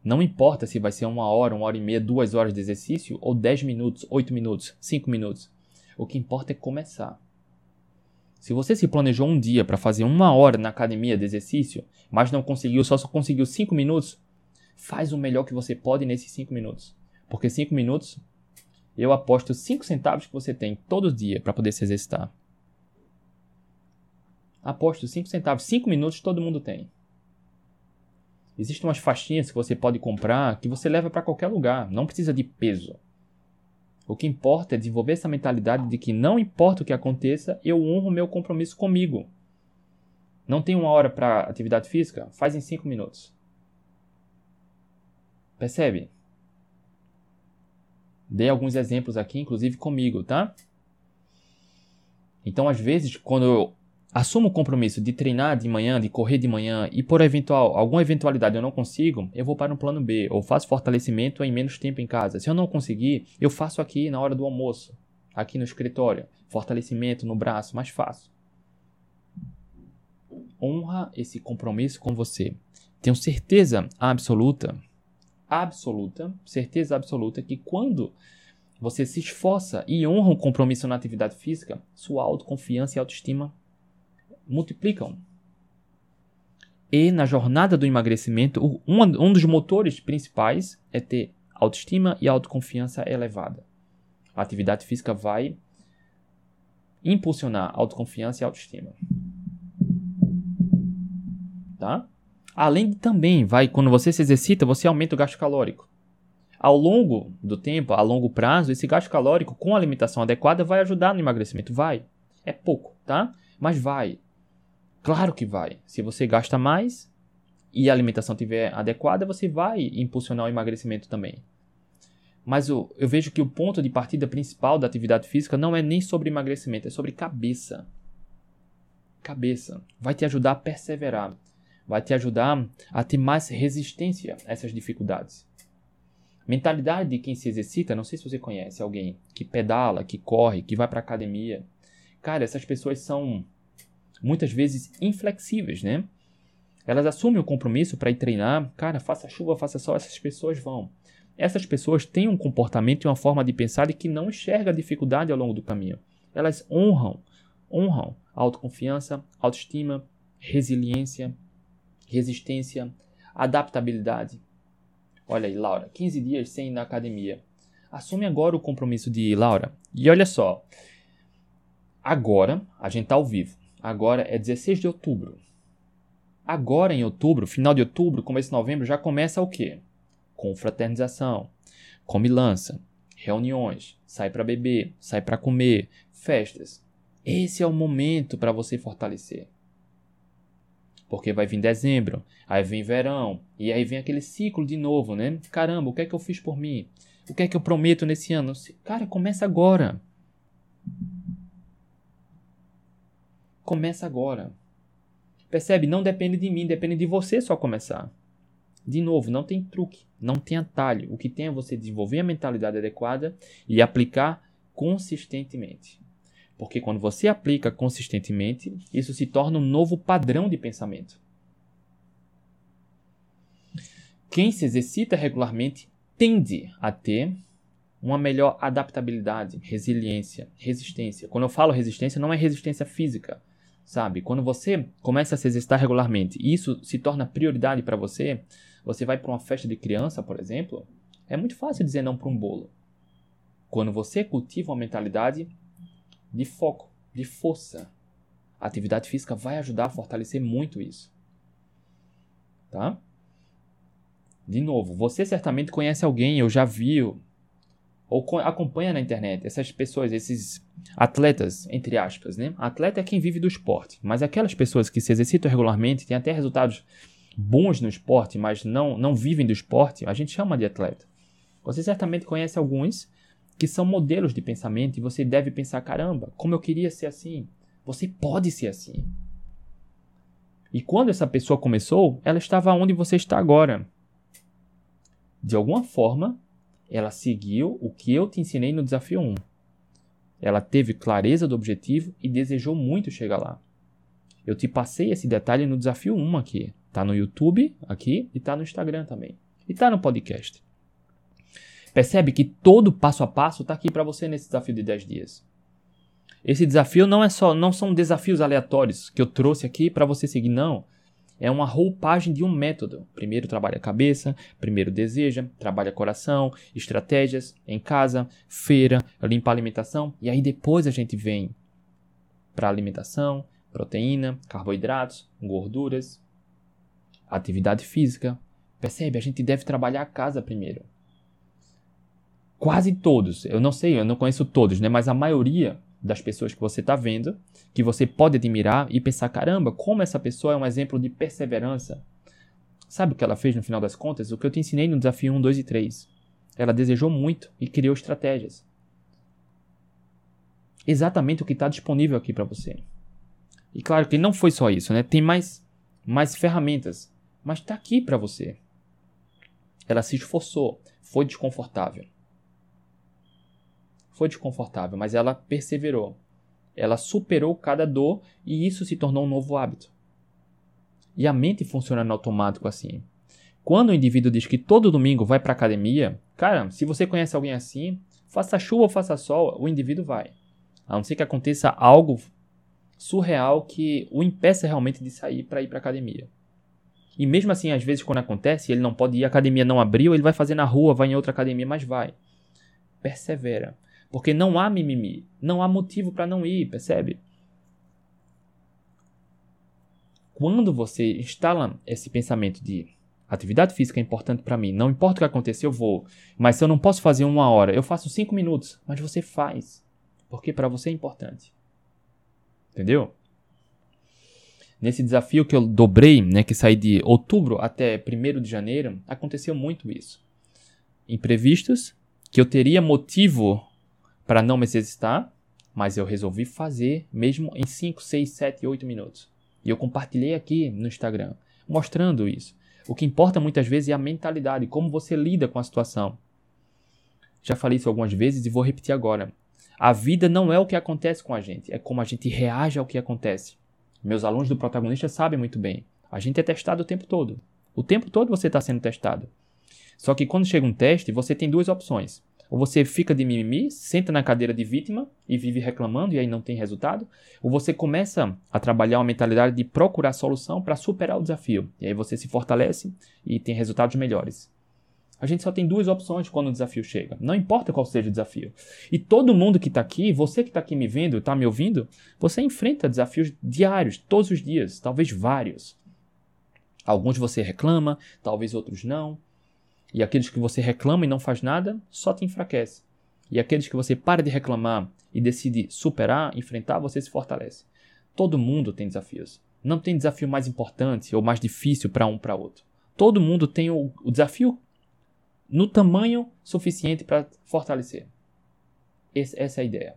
Não importa se vai ser uma hora, uma hora e meia, duas horas de exercício, ou dez minutos, oito minutos, cinco minutos. O que importa é começar. Se você se planejou um dia para fazer uma hora na academia de exercício, mas não conseguiu, só, conseguiu cinco minutos, faz o melhor que você pode nesses cinco minutos. Porque cinco minutos, eu aposto cinco centavos que você tem todo dia para poder se exercitar. Aposto cinco centavos, cinco minutos todo mundo tem. Existem umas faixinhas que você pode comprar que você leva para qualquer lugar, não precisa de peso. O que importa é desenvolver essa mentalidade de que não importa o que aconteça, eu honro meu compromisso comigo. Não tem uma hora para atividade física? Faz em cinco minutos. Percebe? Dei alguns exemplos aqui, inclusive comigo, tá? Então, às vezes, quando eu assumo o compromisso de treinar de manhã, de correr de manhã e por eventual alguma eventualidade eu não consigo, eu vou para um plano B ou faço fortalecimento em menos tempo em casa. Se eu não conseguir, eu faço aqui na hora do almoço, aqui no escritório, fortalecimento no braço, mais fácil. Honra esse compromisso com você. Tenho certeza absoluta, absoluta, certeza absoluta que quando você se esforça e honra o compromisso na atividade física, sua autoconfiança e autoestima multiplicam. E na jornada do emagrecimento, um, dos motores principais é ter autoestima e autoconfiança elevada. A atividade física vai impulsionar autoconfiança e autoestima. Tá? Além de também, vai, quando você se exercita, você aumenta o gasto calórico. Ao longo do tempo, a longo prazo, esse gasto calórico com alimentação adequada vai ajudar no emagrecimento. Vai. É pouco, tá? Mas vai. Claro que vai. Se você gasta mais e a alimentação estiver adequada, você vai impulsionar o emagrecimento também. Mas eu, eu vejo que o ponto de partida principal da atividade física não é nem sobre emagrecimento, é sobre cabeça. Cabeça. Vai te ajudar a perseverar. Vai te ajudar a ter mais resistência a essas dificuldades. Mentalidade de quem se exercita, não sei se você conhece alguém que pedala, que corre, que vai para academia. Cara, essas pessoas são muitas vezes inflexíveis, né? Elas assumem o compromisso para ir treinar. Cara, faça chuva, faça sol, essas pessoas vão. Essas pessoas têm um comportamento e uma forma de pensar que não enxerga a dificuldade ao longo do caminho. Elas honram, honram autoconfiança, autoestima, resiliência, resistência, adaptabilidade. Olha aí, Laura, 15 dias sem ir na academia. Assume agora o compromisso de ir, Laura. E olha só, agora a gente está ao vivo. Agora é 16 de outubro. Agora em outubro, final de outubro, começo de novembro, já começa o quê? Confraternização, comilança, reuniões, sai para beber, sai para comer, festas. Esse é o momento para você fortalecer porque vai vir dezembro, aí vem verão, e aí vem aquele ciclo de novo, né? Caramba, o que é que eu fiz por mim? O que é que eu prometo nesse ano? Cara, começa agora. Começa agora. Percebe? Não depende de mim, depende de você só começar. De novo, não tem truque, não tem atalho. O que tem é você desenvolver a mentalidade adequada e aplicar consistentemente. Porque quando você aplica consistentemente, isso se torna um novo padrão de pensamento. Quem se exercita regularmente tende a ter uma melhor adaptabilidade, resiliência, resistência. Quando eu falo resistência, não é resistência física, sabe? Quando você começa a se exercitar regularmente e isso se torna prioridade para você, você vai para uma festa de criança, por exemplo, é muito fácil dizer não para um bolo. Quando você cultiva uma mentalidade de foco, de força. A atividade física vai ajudar a fortalecer muito isso. Tá? De novo, você certamente conhece alguém, ou já viu, ou acompanha na internet essas pessoas, esses atletas, entre aspas, né? Atleta é quem vive do esporte, mas aquelas pessoas que se exercitam regularmente, têm até resultados bons no esporte, mas não, não vivem do esporte, a gente chama de atleta. Você certamente conhece alguns que são modelos de pensamento e você deve pensar: caramba, como eu queria ser assim. Você pode ser assim. E quando essa pessoa começou, ela estava onde você está agora. De alguma forma, ela seguiu o que eu te ensinei no desafio 1. Ela teve clareza do objetivo e desejou muito chegar lá. Eu te passei esse detalhe no desafio 1 aqui. Tá no YouTube aqui e tá no Instagram também. E tá no podcast. Percebe que todo passo a passo está aqui para você nesse desafio de 10 dias. Esse desafio não é só, não são desafios aleatórios que eu trouxe aqui para você seguir, não. É uma roupagem de um método. Primeiro trabalha a cabeça, primeiro deseja, trabalha coração, estratégias em casa, feira, limpa a alimentação e aí depois a gente vem para alimentação, proteína, carboidratos, gorduras, atividade física. Percebe? A gente deve trabalhar a casa primeiro quase todos, eu não sei, eu não conheço todos, né? Mas a maioria das pessoas que você está vendo, que você pode admirar e pensar, caramba, como essa pessoa é um exemplo de perseverança. Sabe o que ela fez no final das contas? O que eu te ensinei no desafio 1, 2 e 3. Ela desejou muito e criou estratégias. Exatamente o que está disponível aqui para você. E claro que não foi só isso, né? Tem mais, mais ferramentas, mas está aqui para você. Ela se esforçou, foi desconfortável. Foi desconfortável, mas ela perseverou. Ela superou cada dor e isso se tornou um novo hábito. E a mente funciona no automático assim. Quando o indivíduo diz que todo domingo vai para academia, cara, se você conhece alguém assim, faça chuva ou faça sol, o indivíduo vai. A não ser que aconteça algo surreal que o impeça realmente de sair para ir para academia. E mesmo assim, às vezes quando acontece, ele não pode ir, a academia não abriu, ele vai fazer na rua, vai em outra academia, mas vai. Persevera. Porque não há mimimi, não há motivo para não ir, percebe? Quando você instala esse pensamento de atividade física é importante para mim, não importa o que aconteça, eu vou. Mas se eu não posso fazer uma hora, eu faço cinco minutos. Mas você faz, porque para você é importante. Entendeu? Nesse desafio que eu dobrei, né, que saí de outubro até 1 de janeiro, aconteceu muito isso. Imprevistos, que eu teria motivo para não me exercitar, mas eu resolvi fazer mesmo em 5, 6, 7, 8 minutos. E eu compartilhei aqui no Instagram, mostrando isso. O que importa muitas vezes é a mentalidade, como você lida com a situação. Já falei isso algumas vezes e vou repetir agora. A vida não é o que acontece com a gente, é como a gente reage ao que acontece. Meus alunos do protagonista sabem muito bem. A gente é testado o tempo todo. O tempo todo você está sendo testado. Só que quando chega um teste, você tem duas opções. Ou você fica de mimimi, senta na cadeira de vítima e vive reclamando e aí não tem resultado. Ou você começa a trabalhar uma mentalidade de procurar solução para superar o desafio. E aí você se fortalece e tem resultados melhores. A gente só tem duas opções quando o desafio chega. Não importa qual seja o desafio. E todo mundo que está aqui, você que está aqui me vendo, está me ouvindo, você enfrenta desafios diários, todos os dias, talvez vários. Alguns você reclama, talvez outros não. E aqueles que você reclama e não faz nada, só te enfraquece. E aqueles que você para de reclamar e decide superar, enfrentar, você se fortalece. Todo mundo tem desafios. Não tem desafio mais importante ou mais difícil para um para outro. Todo mundo tem o, o desafio no tamanho suficiente para fortalecer. Esse, essa é a ideia.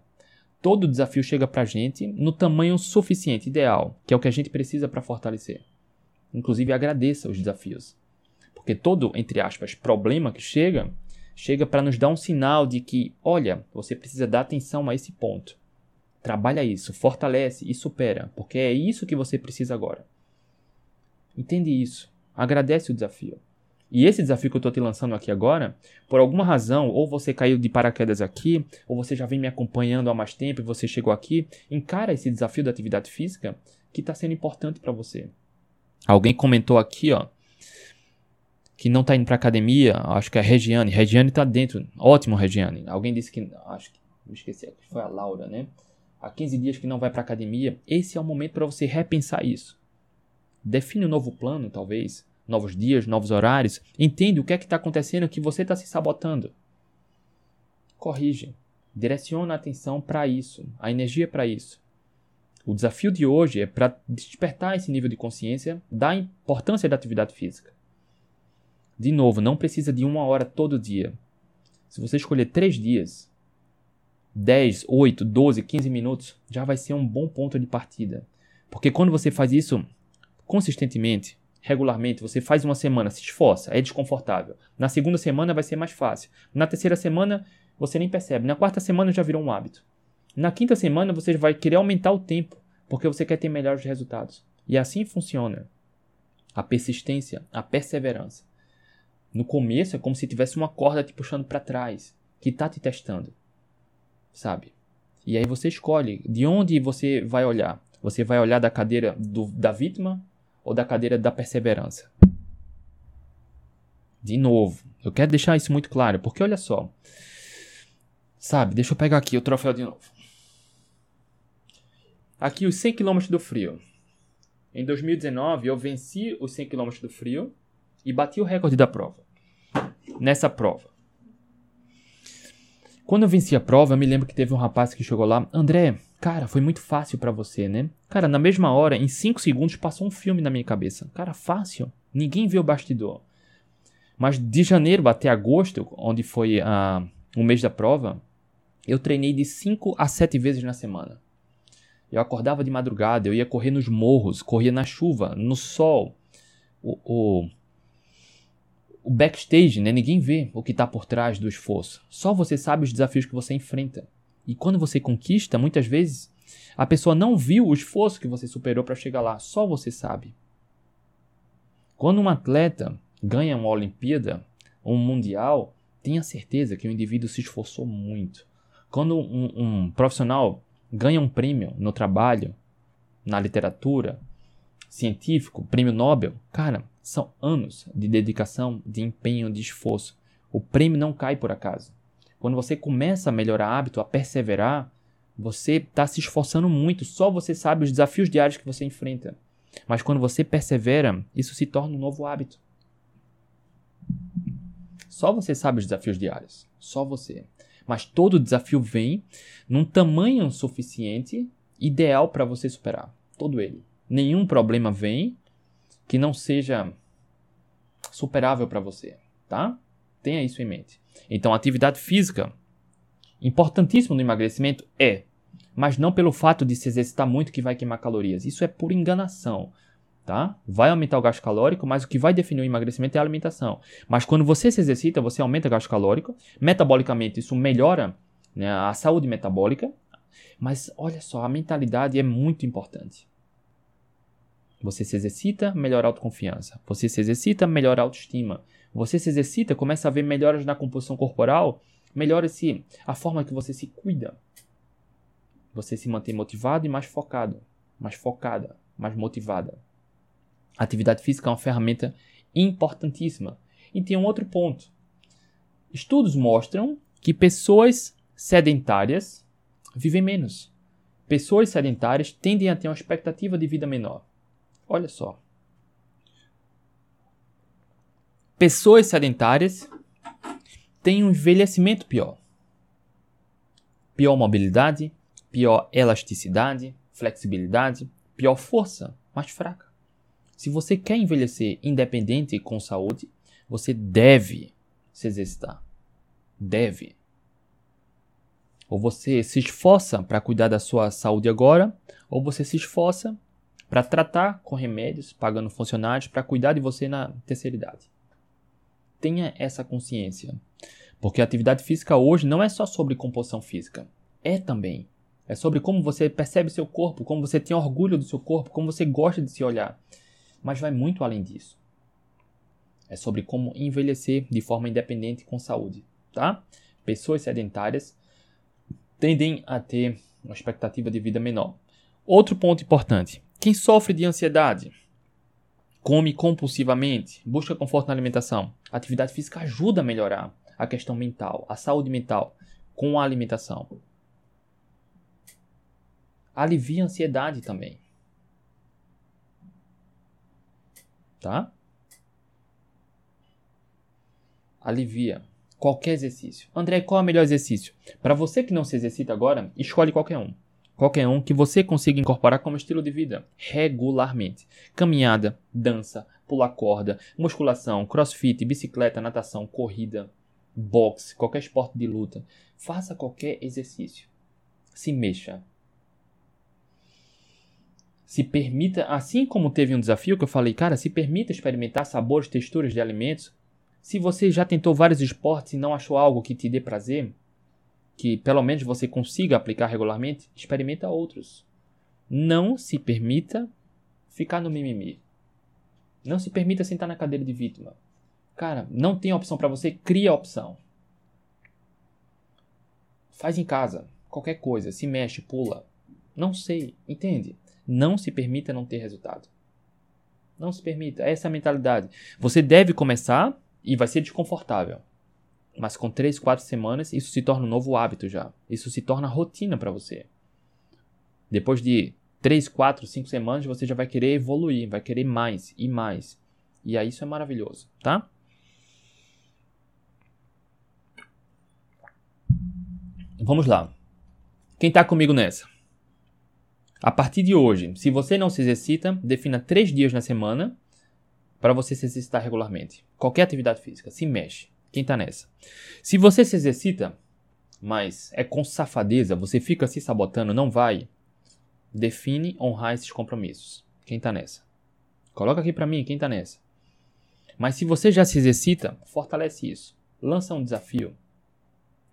Todo desafio chega para a gente no tamanho suficiente, ideal, que é o que a gente precisa para fortalecer. Inclusive, agradeça os desafios. Porque todo, entre aspas, problema que chega, chega para nos dar um sinal de que, olha, você precisa dar atenção a esse ponto. Trabalha isso, fortalece e supera, porque é isso que você precisa agora. Entende isso. Agradece o desafio. E esse desafio que eu estou te lançando aqui agora, por alguma razão, ou você caiu de paraquedas aqui, ou você já vem me acompanhando há mais tempo e você chegou aqui, encara esse desafio da atividade física que está sendo importante para você. Alguém comentou aqui, ó, que não está indo para academia, acho que é a Regiane. Regiane está dentro. Ótimo, Regiane. Alguém disse que, acho que, me esqueci, foi a Laura, né? Há 15 dias que não vai para academia. Esse é o momento para você repensar isso. Define um novo plano, talvez novos dias, novos horários. Entende o que é que está acontecendo que você está se sabotando. Corrige. Direciona a atenção para isso, a energia para isso. O desafio de hoje é para despertar esse nível de consciência da importância da atividade física. De novo, não precisa de uma hora todo dia. Se você escolher três dias, 10, 8, 12, 15 minutos, já vai ser um bom ponto de partida. Porque quando você faz isso consistentemente, regularmente, você faz uma semana, se esforça, é desconfortável. Na segunda semana vai ser mais fácil. Na terceira semana você nem percebe. Na quarta semana já virou um hábito. Na quinta semana você vai querer aumentar o tempo, porque você quer ter melhores resultados. E assim funciona. A persistência, a perseverança. No começo é como se tivesse uma corda te puxando para trás, que está te testando. Sabe? E aí você escolhe de onde você vai olhar. Você vai olhar da cadeira do, da vítima ou da cadeira da perseverança. De novo, eu quero deixar isso muito claro, porque olha só. Sabe, deixa eu pegar aqui o troféu de novo. Aqui os 100 km do frio. Em 2019 eu venci os 100 km do frio e bati o recorde da prova. Nessa prova. Quando eu venci a prova, eu me lembro que teve um rapaz que chegou lá, André, Cara, foi muito fácil para você, né? Cara, na mesma hora, em 5 segundos, passou um filme na minha cabeça. Cara, fácil. Ninguém vê o bastidor. Mas de janeiro até agosto, onde foi uh, o mês da prova, eu treinei de 5 a 7 vezes na semana. Eu acordava de madrugada, eu ia correr nos morros, corria na chuva, no sol. O, o, o backstage, né? Ninguém vê o que está por trás do esforço. Só você sabe os desafios que você enfrenta. E quando você conquista, muitas vezes a pessoa não viu o esforço que você superou para chegar lá, só você sabe. Quando um atleta ganha uma Olimpíada, um Mundial, tenha certeza que o indivíduo se esforçou muito. Quando um, um profissional ganha um prêmio no trabalho, na literatura, científico, prêmio Nobel, cara, são anos de dedicação, de empenho, de esforço. O prêmio não cai por acaso. Quando você começa a melhorar hábito, a perseverar, você está se esforçando muito, só você sabe os desafios diários que você enfrenta. Mas quando você persevera, isso se torna um novo hábito. Só você sabe os desafios diários. Só você. Mas todo desafio vem num tamanho suficiente, ideal para você superar. Todo ele. Nenhum problema vem que não seja superável para você, tá? Tenha isso em mente. Então, atividade física, importantíssimo no emagrecimento é, mas não pelo fato de se exercitar muito que vai queimar calorias. Isso é por enganação, tá? Vai aumentar o gasto calórico, mas o que vai definir o emagrecimento é a alimentação. Mas quando você se exercita, você aumenta o gasto calórico, metabolicamente isso melhora né, a saúde metabólica, mas olha só, a mentalidade é muito importante. Você se exercita, melhora a autoconfiança. Você se exercita, melhora a autoestima. Você se exercita, começa a ver melhoras na composição corporal, melhora-se a forma que você se cuida. Você se mantém motivado e mais focado, mais focada, mais motivada. Atividade física é uma ferramenta importantíssima. E tem um outro ponto. Estudos mostram que pessoas sedentárias vivem menos. Pessoas sedentárias tendem a ter uma expectativa de vida menor. Olha só. Pessoas sedentárias têm um envelhecimento pior. Pior mobilidade, pior elasticidade, flexibilidade, pior força, mais fraca. Se você quer envelhecer independente e com saúde, você deve se exercitar. Deve. Ou você se esforça para cuidar da sua saúde agora, ou você se esforça para tratar com remédios, pagando funcionários para cuidar de você na terceira idade. Tenha essa consciência, porque a atividade física hoje não é só sobre composição física, é também. É sobre como você percebe seu corpo, como você tem orgulho do seu corpo, como você gosta de se olhar. Mas vai muito além disso. É sobre como envelhecer de forma independente com saúde, tá? Pessoas sedentárias tendem a ter uma expectativa de vida menor. Outro ponto importante: quem sofre de ansiedade, come compulsivamente, busca conforto na alimentação, a atividade física ajuda a melhorar a questão mental, a saúde mental com a alimentação. Alivia a ansiedade também. Tá? Alivia qualquer exercício. André, qual é o melhor exercício? Para você que não se exercita agora, escolhe qualquer um qualquer um que você consiga incorporar como estilo de vida regularmente. Caminhada, dança, pular corda, musculação, crossfit, bicicleta, natação, corrida, boxe, qualquer esporte de luta. Faça qualquer exercício. Se mexa. Se permita, assim como teve um desafio que eu falei, cara, se permita experimentar sabores, texturas de alimentos. Se você já tentou vários esportes e não achou algo que te dê prazer, que pelo menos você consiga aplicar regularmente, experimenta outros. Não se permita ficar no mimimi. Não se permita sentar na cadeira de vítima. Cara, não tem opção para você, cria a opção. Faz em casa, qualquer coisa, se mexe, pula. Não sei, entende? Não se permita não ter resultado. Não se permita, essa é a mentalidade. Você deve começar e vai ser desconfortável. Mas com 3, 4 semanas, isso se torna um novo hábito já. Isso se torna rotina para você. Depois de 3, 4, 5 semanas, você já vai querer evoluir, vai querer mais e mais. E aí isso é maravilhoso, tá? Vamos lá. Quem está comigo nessa? A partir de hoje, se você não se exercita, defina 3 dias na semana para você se exercitar regularmente. Qualquer atividade física, se mexe. Quem tá nessa? Se você se exercita, mas é com safadeza, você fica se sabotando, não vai, define honrar esses compromissos. Quem tá nessa? Coloca aqui para mim, quem tá nessa? Mas se você já se exercita, fortalece isso. Lança um desafio.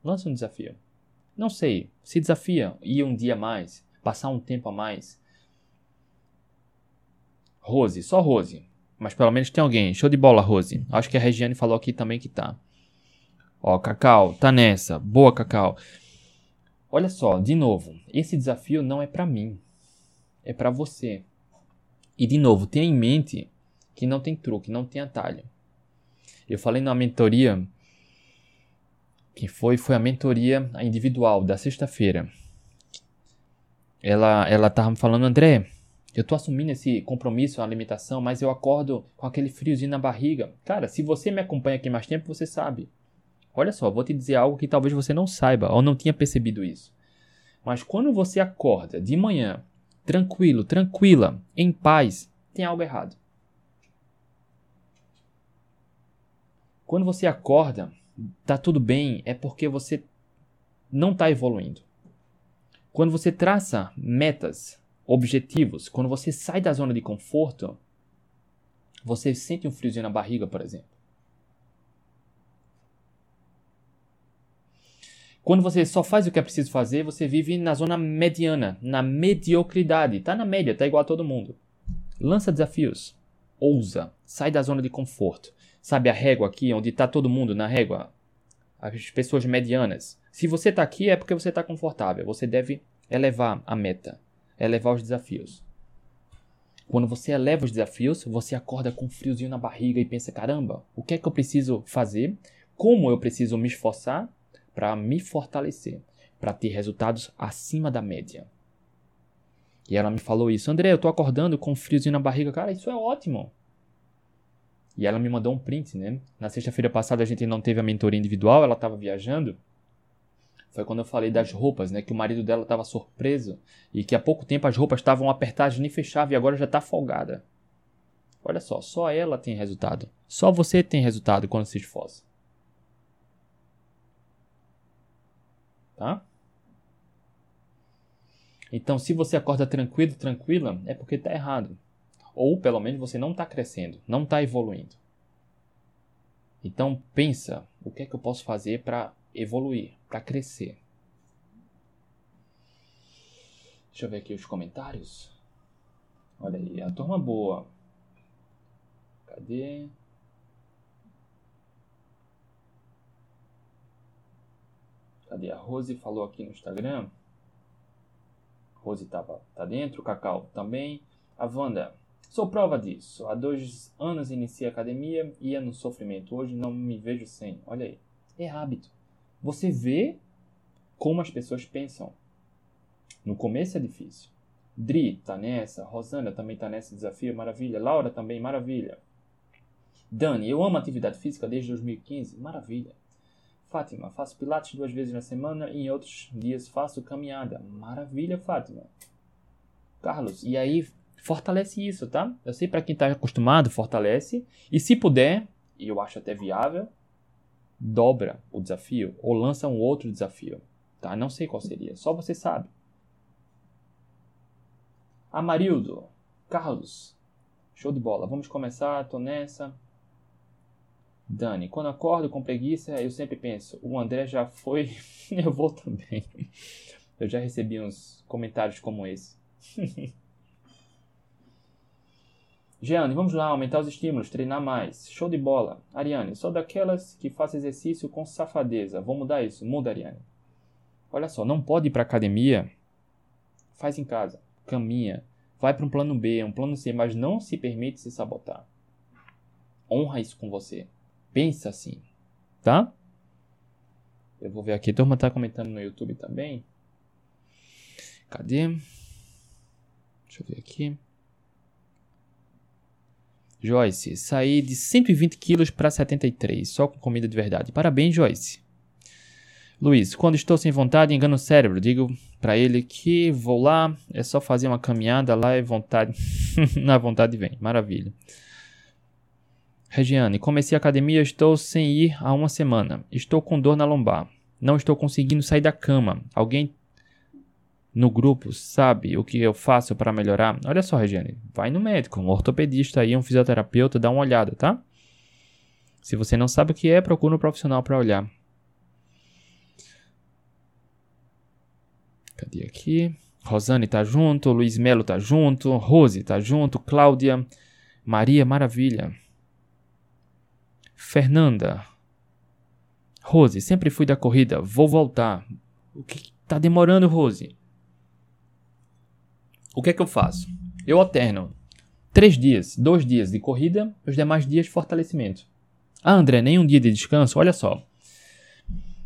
Lança um desafio. Não sei, se desafia ir um dia a mais, passar um tempo a mais. Rose, só Rose. Mas pelo menos tem alguém. Show de bola, Rose. Acho que a Regiane falou aqui também que tá. Ó, Cacau, tá nessa. Boa, Cacau. Olha só, de novo, esse desafio não é para mim. É para você. E de novo, tenha em mente que não tem truque, não tem atalho. Eu falei na mentoria Quem foi? Foi a mentoria individual da sexta-feira. Ela, ela tava me falando, André, eu tô assumindo esse compromisso, a limitação, mas eu acordo com aquele friozinho na barriga. Cara, se você me acompanha aqui mais tempo, você sabe. Olha só, vou te dizer algo que talvez você não saiba ou não tinha percebido isso. Mas quando você acorda de manhã, tranquilo, tranquila, em paz, tem algo errado. Quando você acorda, tá tudo bem, é porque você não está evoluindo. Quando você traça metas, objetivos, quando você sai da zona de conforto, você sente um friozinho na barriga, por exemplo. Quando você só faz o que é preciso fazer, você vive na zona mediana, na mediocridade. Tá na média, tá igual a todo mundo. Lança desafios. Ousa. Sai da zona de conforto. Sabe a régua aqui, onde está todo mundo na régua? As pessoas medianas. Se você está aqui é porque você está confortável. Você deve elevar a meta, elevar os desafios. Quando você eleva os desafios, você acorda com um friozinho na barriga e pensa: caramba, o que é que eu preciso fazer? Como eu preciso me esforçar para me fortalecer, para ter resultados acima da média? E ela me falou isso: André, eu tô acordando com um friozinho na barriga. Cara, isso é ótimo. E ela me mandou um print, né? Na sexta-feira passada a gente não teve a mentoria individual, ela estava viajando. Foi quando eu falei das roupas, né? Que o marido dela estava surpreso e que há pouco tempo as roupas estavam apertadas, nem fechavam e agora já está folgada. Olha só, só ela tem resultado. Só você tem resultado quando se esforça. Tá? Então, se você acorda tranquilo, tranquila, é porque está errado. Ou pelo menos você não está crescendo, não está evoluindo. Então pensa, o que é que eu posso fazer para evoluir, para crescer? Deixa eu ver aqui os comentários. Olha aí, a turma boa. Cadê? Cadê? A Rose falou aqui no Instagram. Rose tava, tá dentro, Cacau também. A Wanda, Sou prova disso. Há dois anos iniciei a academia, ia no sofrimento. Hoje não me vejo sem. Olha aí. É hábito. Você vê como as pessoas pensam. No começo é difícil. Dri tá nessa, Rosana também tá nesse desafio, maravilha. Laura também, maravilha. Dani, eu amo atividade física desde 2015, maravilha. Fátima, faço pilates duas vezes na semana e em outros dias faço caminhada. Maravilha, Fátima. Carlos, e aí fortalece isso, tá? Eu sei para quem está acostumado, fortalece. E se puder, e eu acho até viável, dobra o desafio ou lança um outro desafio, tá? Não sei qual seria, só você sabe. Amarildo, Carlos, show de bola. Vamos começar, tô nessa. Dani, quando acordo com preguiça, eu sempre penso, o André já foi, eu vou também. Eu já recebi uns comentários como esse. Jeane, vamos lá, aumentar os estímulos, treinar mais. Show de bola. Ariane, sou daquelas que faz exercício com safadeza. Vou mudar isso. Muda, Ariane. Olha só, não pode ir para academia. Faz em casa. Caminha. Vai para um plano B, um plano C, mas não se permite se sabotar. Honra isso com você. Pensa assim. Tá? Eu vou ver aqui. A turma tá comentando no YouTube também. Cadê? Deixa eu ver aqui. Joyce, saí de 120 quilos para 73, só com comida de verdade. Parabéns, Joyce. Luiz, quando estou sem vontade, engano o cérebro. Digo para ele que vou lá, é só fazer uma caminhada lá e vontade. Na vontade vem. Maravilha. Regiane, comecei a academia, estou sem ir há uma semana. Estou com dor na lombar. Não estou conseguindo sair da cama. Alguém no grupo sabe o que eu faço para melhorar, olha só, Regiane, vai no médico, um ortopedista aí, um fisioterapeuta, dá uma olhada, tá? Se você não sabe o que é, procura um profissional para olhar. Cadê aqui? Rosane tá junto, Luiz Melo tá junto, Rose tá junto, Cláudia, Maria Maravilha. Fernanda. Rose, sempre fui da corrida, vou voltar. O que tá demorando, Rose? o que é que eu faço? Eu alterno três dias, dois dias de corrida, os demais dias de fortalecimento. Ah, André, nem um dia de descanso? Olha só.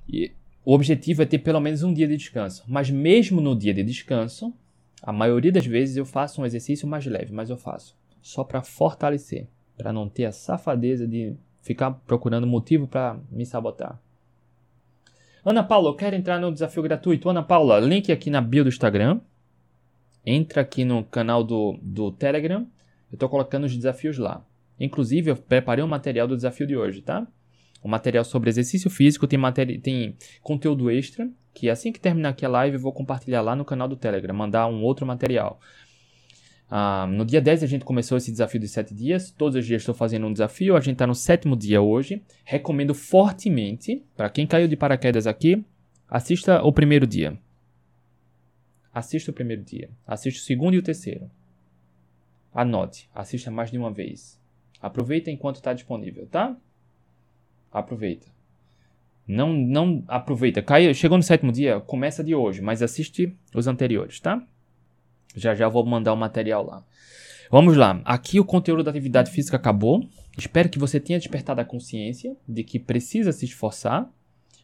E o objetivo é ter pelo menos um dia de descanso. Mas mesmo no dia de descanso, a maioria das vezes eu faço um exercício mais leve, mas eu faço só para fortalecer, para não ter a safadeza de ficar procurando motivo para me sabotar. Ana Paula, eu quero entrar no desafio gratuito. Ana Paula, link aqui na bio do Instagram. Entra aqui no canal do, do Telegram. Eu estou colocando os desafios lá. Inclusive, eu preparei um material do desafio de hoje, tá? O material sobre exercício físico tem, tem conteúdo extra, que assim que terminar aqui a live eu vou compartilhar lá no canal do Telegram, mandar um outro material. Ah, no dia 10 a gente começou esse desafio de 7 dias. Todos os dias estou fazendo um desafio. A gente está no sétimo dia hoje. Recomendo fortemente, para quem caiu de paraquedas aqui, assista o primeiro dia. Assista o primeiro dia. Assista o segundo e o terceiro. Anote. Assista mais de uma vez. Aproveita enquanto está disponível, tá? Aproveita. Não, não aproveita. Caiu, chegou no sétimo dia, começa de hoje, mas assiste os anteriores, tá? Já já vou mandar o material lá. Vamos lá. Aqui o conteúdo da atividade física acabou. Espero que você tenha despertado a consciência de que precisa se esforçar,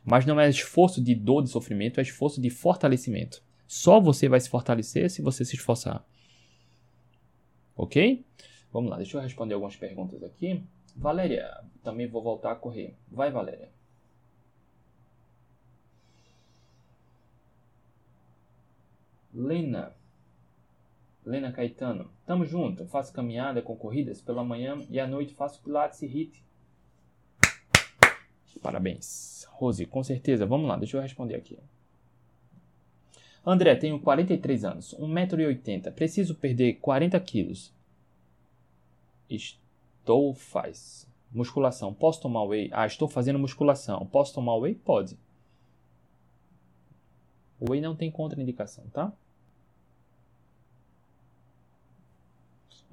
mas não é esforço de dor, de sofrimento, é esforço de fortalecimento. Só você vai se fortalecer se você se esforçar. Ok? Vamos lá, deixa eu responder algumas perguntas aqui. Valéria, também vou voltar a correr. Vai, Valéria. Lena. Lena Caetano. Tamo junto. Faço caminhada com corridas pela manhã e à noite faço pilates e hit. Parabéns. Rose, com certeza. Vamos lá, deixa eu responder aqui. André, tenho 43 anos, 1,80m. Preciso perder 40 quilos. Estou faz. Musculação. Posso tomar whey? Ah, estou fazendo musculação. Posso tomar whey? Pode. O whey não tem contraindicação, tá?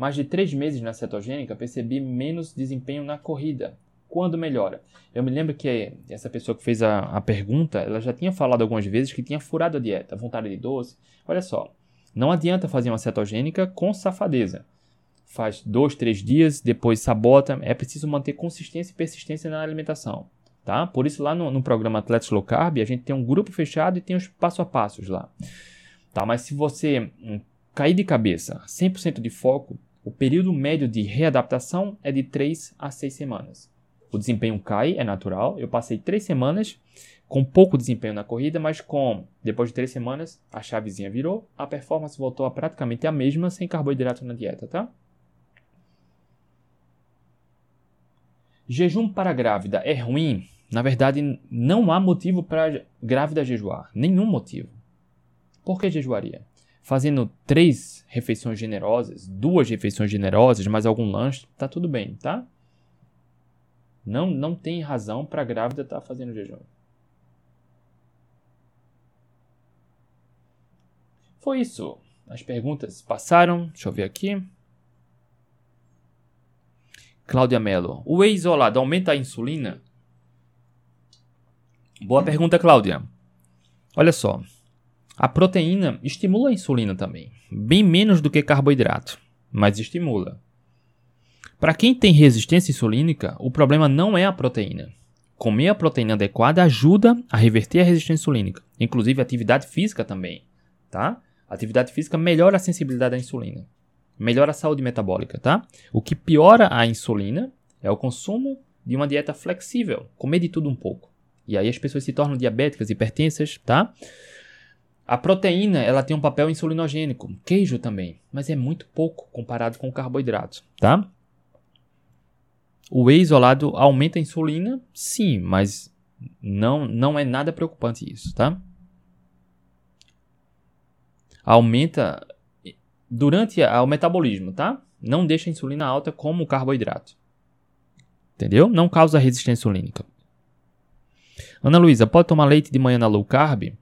Mais de três meses na cetogênica, percebi menos desempenho na corrida. Quando melhora? Eu me lembro que essa pessoa que fez a, a pergunta, ela já tinha falado algumas vezes que tinha furado a dieta, vontade de doce. Olha só, não adianta fazer uma cetogênica com safadeza. Faz dois, três dias, depois sabota. É preciso manter consistência e persistência na alimentação. Tá? Por isso, lá no, no programa Atletas Low Carb, a gente tem um grupo fechado e tem os passo a passos lá. Tá? Mas se você hum, cair de cabeça, 100% de foco, o período médio de readaptação é de 3 a 6 semanas. O desempenho cai, é natural. Eu passei 3 semanas com pouco desempenho na corrida, mas com depois de 3 semanas a chavezinha virou, a performance voltou a praticamente a mesma sem carboidrato na dieta, tá? Jejum para grávida é ruim? Na verdade, não há motivo para grávida jejuar, nenhum motivo. Por que jejuaria? Fazendo três refeições generosas, duas refeições generosas, mais algum lanche, tá tudo bem, tá? Não, não tem razão para grávida estar tá fazendo jejum. Foi isso. As perguntas passaram. Deixa eu ver aqui. Cláudia Mello. O whey isolado aumenta a insulina? Boa pergunta, Cláudia. Olha só. A proteína estimula a insulina também, bem menos do que carboidrato, mas estimula. Para quem tem resistência insulínica, o problema não é a proteína. Comer a proteína adequada ajuda a reverter a resistência insulínica, inclusive atividade física também, tá? atividade física melhora a sensibilidade à insulina, melhora a saúde metabólica, tá? O que piora a insulina é o consumo de uma dieta flexível, comer de tudo um pouco. E aí as pessoas se tornam diabéticas, hipertensas, tá? A proteína ela tem um papel insulinogênico, queijo também, mas é muito pouco comparado com o carboidrato, tá? O whey isolado aumenta a insulina, sim, mas não, não é nada preocupante isso, tá? Aumenta durante o metabolismo, tá? Não deixa a insulina alta como o carboidrato. Entendeu? Não causa resistência insulínica. Ana Luísa, pode tomar leite de manhã na low carb?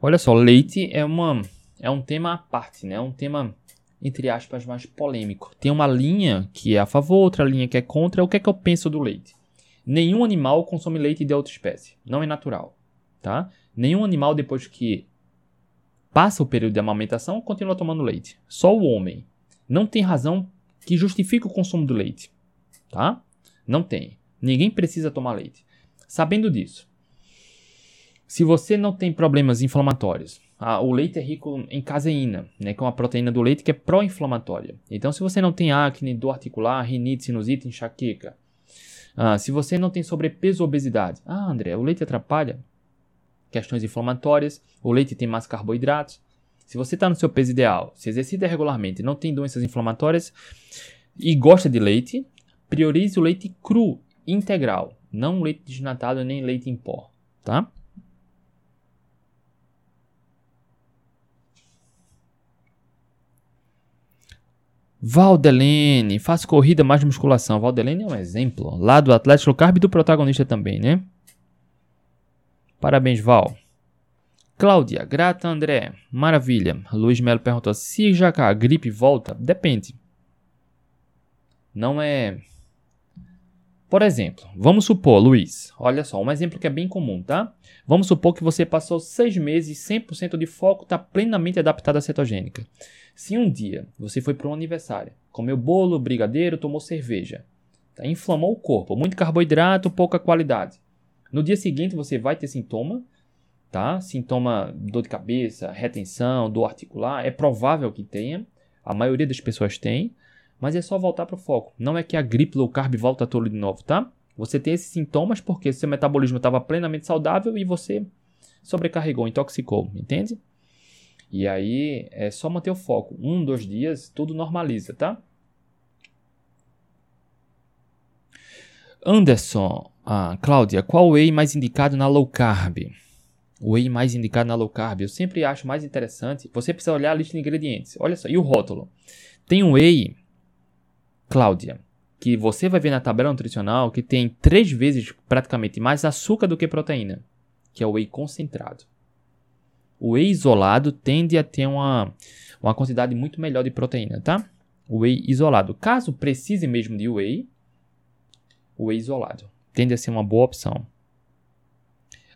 Olha só, leite é, uma, é um tema à parte, né? É um tema, entre aspas, mais polêmico. Tem uma linha que é a favor, outra linha que é contra. O que é que eu penso do leite? Nenhum animal consome leite de outra espécie. Não é natural, tá? Nenhum animal, depois que passa o período de amamentação, continua tomando leite. Só o homem. Não tem razão que justifique o consumo do leite, tá? Não tem. Ninguém precisa tomar leite. Sabendo disso, Se você não tem problemas inflamatórios, ah, o leite é rico em caseína, né, que é uma proteína do leite que é pró-inflamatória. Então, se você não tem acne, dor articular, rinite, sinusite, enxaqueca, ah, se você não tem sobrepeso ou obesidade, ah, André, o leite atrapalha questões inflamatórias, o leite tem mais carboidratos. Se você está no seu peso ideal, se exercita regularmente, não tem doenças inflamatórias e gosta de leite, priorize o leite cru, integral, não leite desnatado nem leite em pó, tá? Valdelene, faço corrida mais musculação. Valdelene é um exemplo. Lá do Atlético Carb e do protagonista também, né? Parabéns, Val. Cláudia, grata André, maravilha. Luiz Melo perguntou: se já a gripe volta? Depende. Não é. Por exemplo, vamos supor, Luiz, olha só, um exemplo que é bem comum, tá? Vamos supor que você passou seis meses, 100% de foco, está plenamente adaptado à cetogênica. Se um dia você foi para um aniversário, comeu bolo, brigadeiro, tomou cerveja, tá? inflamou o corpo, muito carboidrato, pouca qualidade. No dia seguinte você vai ter sintoma, tá? Sintoma dor de cabeça, retenção, dor articular, é provável que tenha, a maioria das pessoas tem. Mas é só voltar para o foco. Não é que a gripe low carb volta tudo de novo, tá? Você tem esses sintomas porque seu metabolismo estava plenamente saudável e você sobrecarregou, intoxicou, entende? E aí é só manter o foco. Um, dois dias, tudo normaliza, tá? Anderson, ah, Cláudia, qual whey mais indicado na low carb? O whey mais indicado na low carb, eu sempre acho mais interessante. Você precisa olhar a lista de ingredientes. Olha só, e o rótulo? Tem um whey Cláudia, que você vai ver na tabela nutricional que tem três vezes praticamente mais açúcar do que proteína, que é o whey concentrado. O whey isolado tende a ter uma, uma quantidade muito melhor de proteína, tá? O whey isolado. Caso precise mesmo de whey, o whey isolado tende a ser uma boa opção.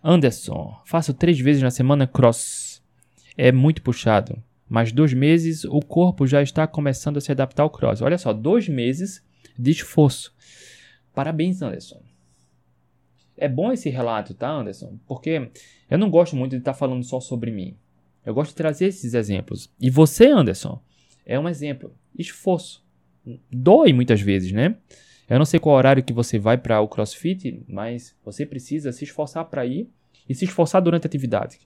Anderson, faço três vezes na semana cross. É muito puxado mas dois meses o corpo já está começando a se adaptar ao cross. Olha só, dois meses de esforço. Parabéns, Anderson. É bom esse relato, tá, Anderson? Porque eu não gosto muito de estar falando só sobre mim. Eu gosto de trazer esses exemplos. E você, Anderson, é um exemplo. Esforço. Dói muitas vezes, né? Eu não sei qual horário que você vai para o CrossFit, mas você precisa se esforçar para ir e se esforçar durante a atividade.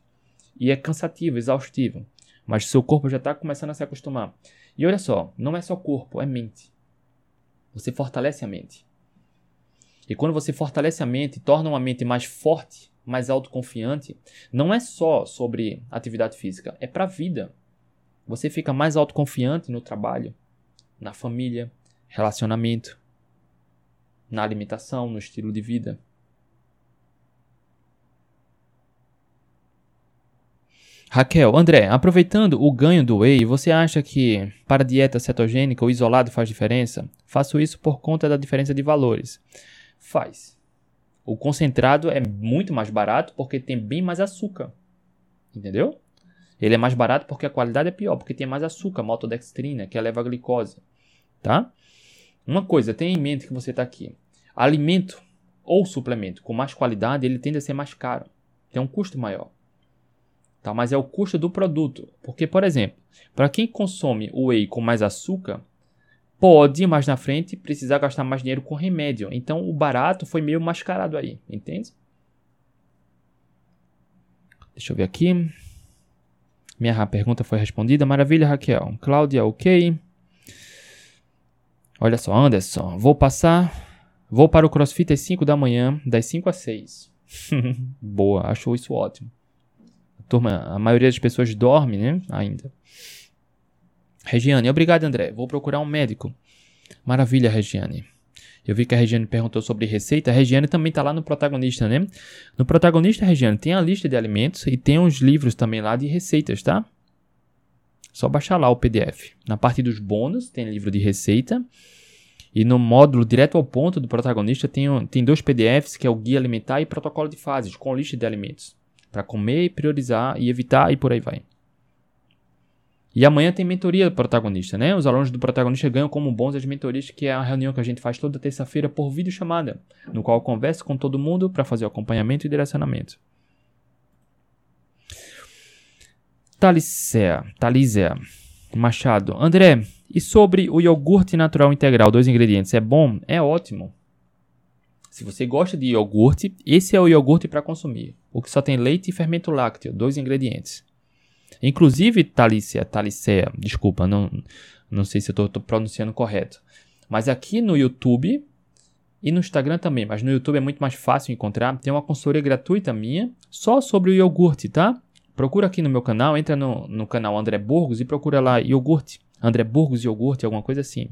E é cansativo, exaustivo mas seu corpo já está começando a se acostumar. E olha só, não é só corpo, é mente. Você fortalece a mente. E quando você fortalece a mente, torna uma mente mais forte, mais autoconfiante, não é só sobre atividade física, é para a vida. Você fica mais autoconfiante no trabalho, na família, relacionamento, na alimentação, no estilo de vida. Raquel, André, aproveitando o ganho do whey, você acha que para dieta cetogênica o isolado faz diferença? Faço isso por conta da diferença de valores. Faz. O concentrado é muito mais barato porque tem bem mais açúcar. Entendeu? Ele é mais barato porque a qualidade é pior, porque tem mais açúcar, maltodextrina, que eleva a glicose. Tá? Uma coisa, tenha em mente que você está aqui. Alimento ou suplemento com mais qualidade, ele tende a ser mais caro. Tem um custo maior tá? mas é o custo do produto. Porque, por exemplo, para quem consome o whey com mais açúcar, pode mais na frente precisar gastar mais dinheiro com remédio. Então o barato foi meio mascarado aí, entende? Deixa eu ver aqui. Minha pergunta foi respondida. Maravilha, Raquel. Cláudia, ok. Olha só, Anderson. Vou passar. Vou para o CrossFit às 5 da manhã, das 5 às 6. Boa, achou isso ótimo turma, a maioria das pessoas dorme, né? Ainda. Regiane, obrigado, André. Vou procurar um médico. Maravilha, Regiane. Eu vi que a Regiane perguntou sobre receita. A Regiane também está lá no protagonista, né? No protagonista, Regiane, tem a lista de alimentos e tem uns livros também lá de receitas, tá? Só baixar lá o PDF. Na parte dos bônus tem livro de receita. E no módulo direto ao ponto do protagonista tem, tem dois PDFs, que é o Guia Alimentar e Protocolo de Fases, com lista de alimentos para comer, priorizar e evitar e por aí vai. E amanhã tem mentoria do protagonista, né? Os alunos do protagonista ganham como bons as mentorias, que é a reunião que a gente faz toda terça-feira por vídeo chamada, no qual eu converso com todo mundo para fazer o acompanhamento e direcionamento. Talicea, Talízea Machado. André, e sobre o iogurte natural integral, dois ingredientes, é bom? É ótimo. Se você gosta de iogurte, esse é o iogurte para consumir. O que só tem leite e fermento lácteo, dois ingredientes. Inclusive, Talicea, Talicea, desculpa, não, não sei se eu estou pronunciando correto. Mas aqui no YouTube e no Instagram também, mas no YouTube é muito mais fácil encontrar. Tem uma consultoria gratuita minha só sobre o iogurte, tá? Procura aqui no meu canal, entra no, no canal André Burgos e procura lá iogurte. André Burgos iogurte, alguma coisa assim.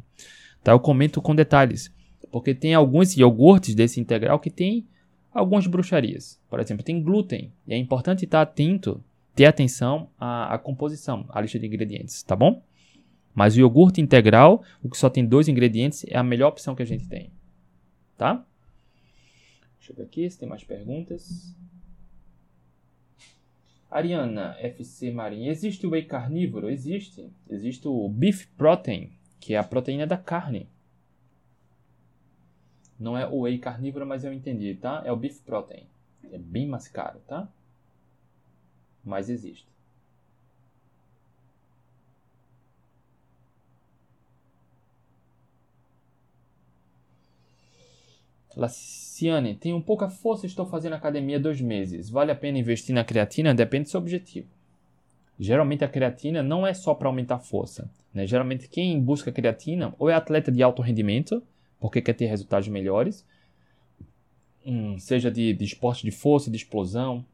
Tá? Eu comento com detalhes. Porque tem alguns iogurtes desse integral que tem algumas bruxarias. Por exemplo, tem glúten. E é importante estar atento, ter atenção à, à composição, à lista de ingredientes, tá bom? Mas o iogurte integral, o que só tem dois ingredientes, é a melhor opção que a gente tem. Tá? Deixa eu ver aqui se tem mais perguntas. Ariana FC Marinha, existe o whey carnívoro? Existe. Existe o beef protein, que é a proteína da carne. Não é o whey carnívoro, mas eu entendi, tá? É o beef protein. É bem mais caro, tá? Mas existe. Laciane, tenho pouca força estou fazendo academia dois meses. Vale a pena investir na creatina? Depende do seu objetivo. Geralmente a creatina não é só para aumentar a força. Né? Geralmente quem busca creatina ou é atleta de alto rendimento, porque quer ter resultados melhores, hum, seja de, de esporte de força, de explosão,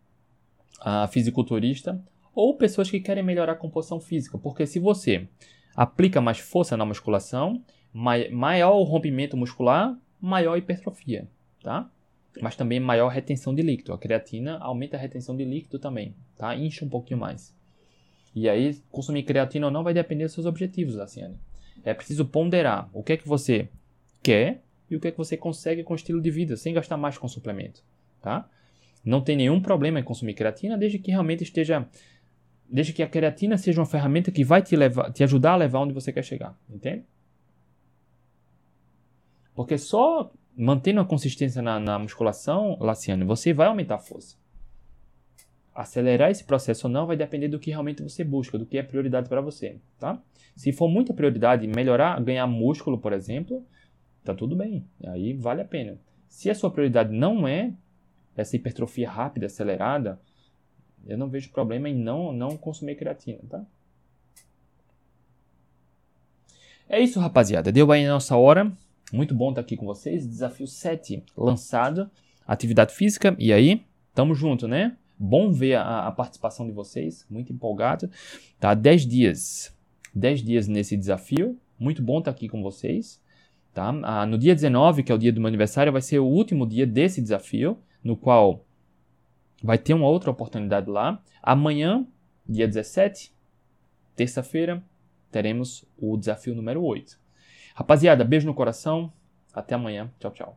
a fisiculturista, ou pessoas que querem melhorar a composição física. Porque se você aplica mais força na musculação, maior o rompimento muscular, maior hipertrofia, tá? Mas também maior retenção de líquido. A creatina aumenta a retenção de líquido também, tá? Incha um pouquinho mais. E aí, consumir creatina ou não vai depender dos seus objetivos, Laciane. É preciso ponderar o que é que você quer e o que é que você consegue com o estilo de vida, sem gastar mais com suplemento, tá? Não tem nenhum problema em consumir creatina, desde que realmente esteja desde que a creatina seja uma ferramenta que vai te levar, te ajudar a levar onde você quer chegar, entende? Porque só mantendo a consistência na, na musculação, Laciane, você vai aumentar a força. Acelerar esse processo ou não vai depender do que realmente você busca, do que é prioridade para você, tá? Se for muita prioridade melhorar, ganhar músculo, por exemplo, tá tudo bem. Aí vale a pena. Se a sua prioridade não é essa hipertrofia rápida, acelerada, eu não vejo problema em não, não consumir creatina, tá? É isso, rapaziada. Deu aí a nossa hora. Muito bom estar aqui com vocês. Desafio 7 lançado. Atividade física. E aí? Tamo junto, né? Bom ver a, a participação de vocês. Muito empolgado. Tá? 10 dias. 10 dias nesse desafio. Muito bom estar aqui com vocês. Tá? Ah, no dia 19, que é o dia do meu aniversário, vai ser o último dia desse desafio, no qual vai ter uma outra oportunidade lá. Amanhã, dia 17, terça-feira, teremos o desafio número 8. Rapaziada, beijo no coração. Até amanhã. Tchau, tchau.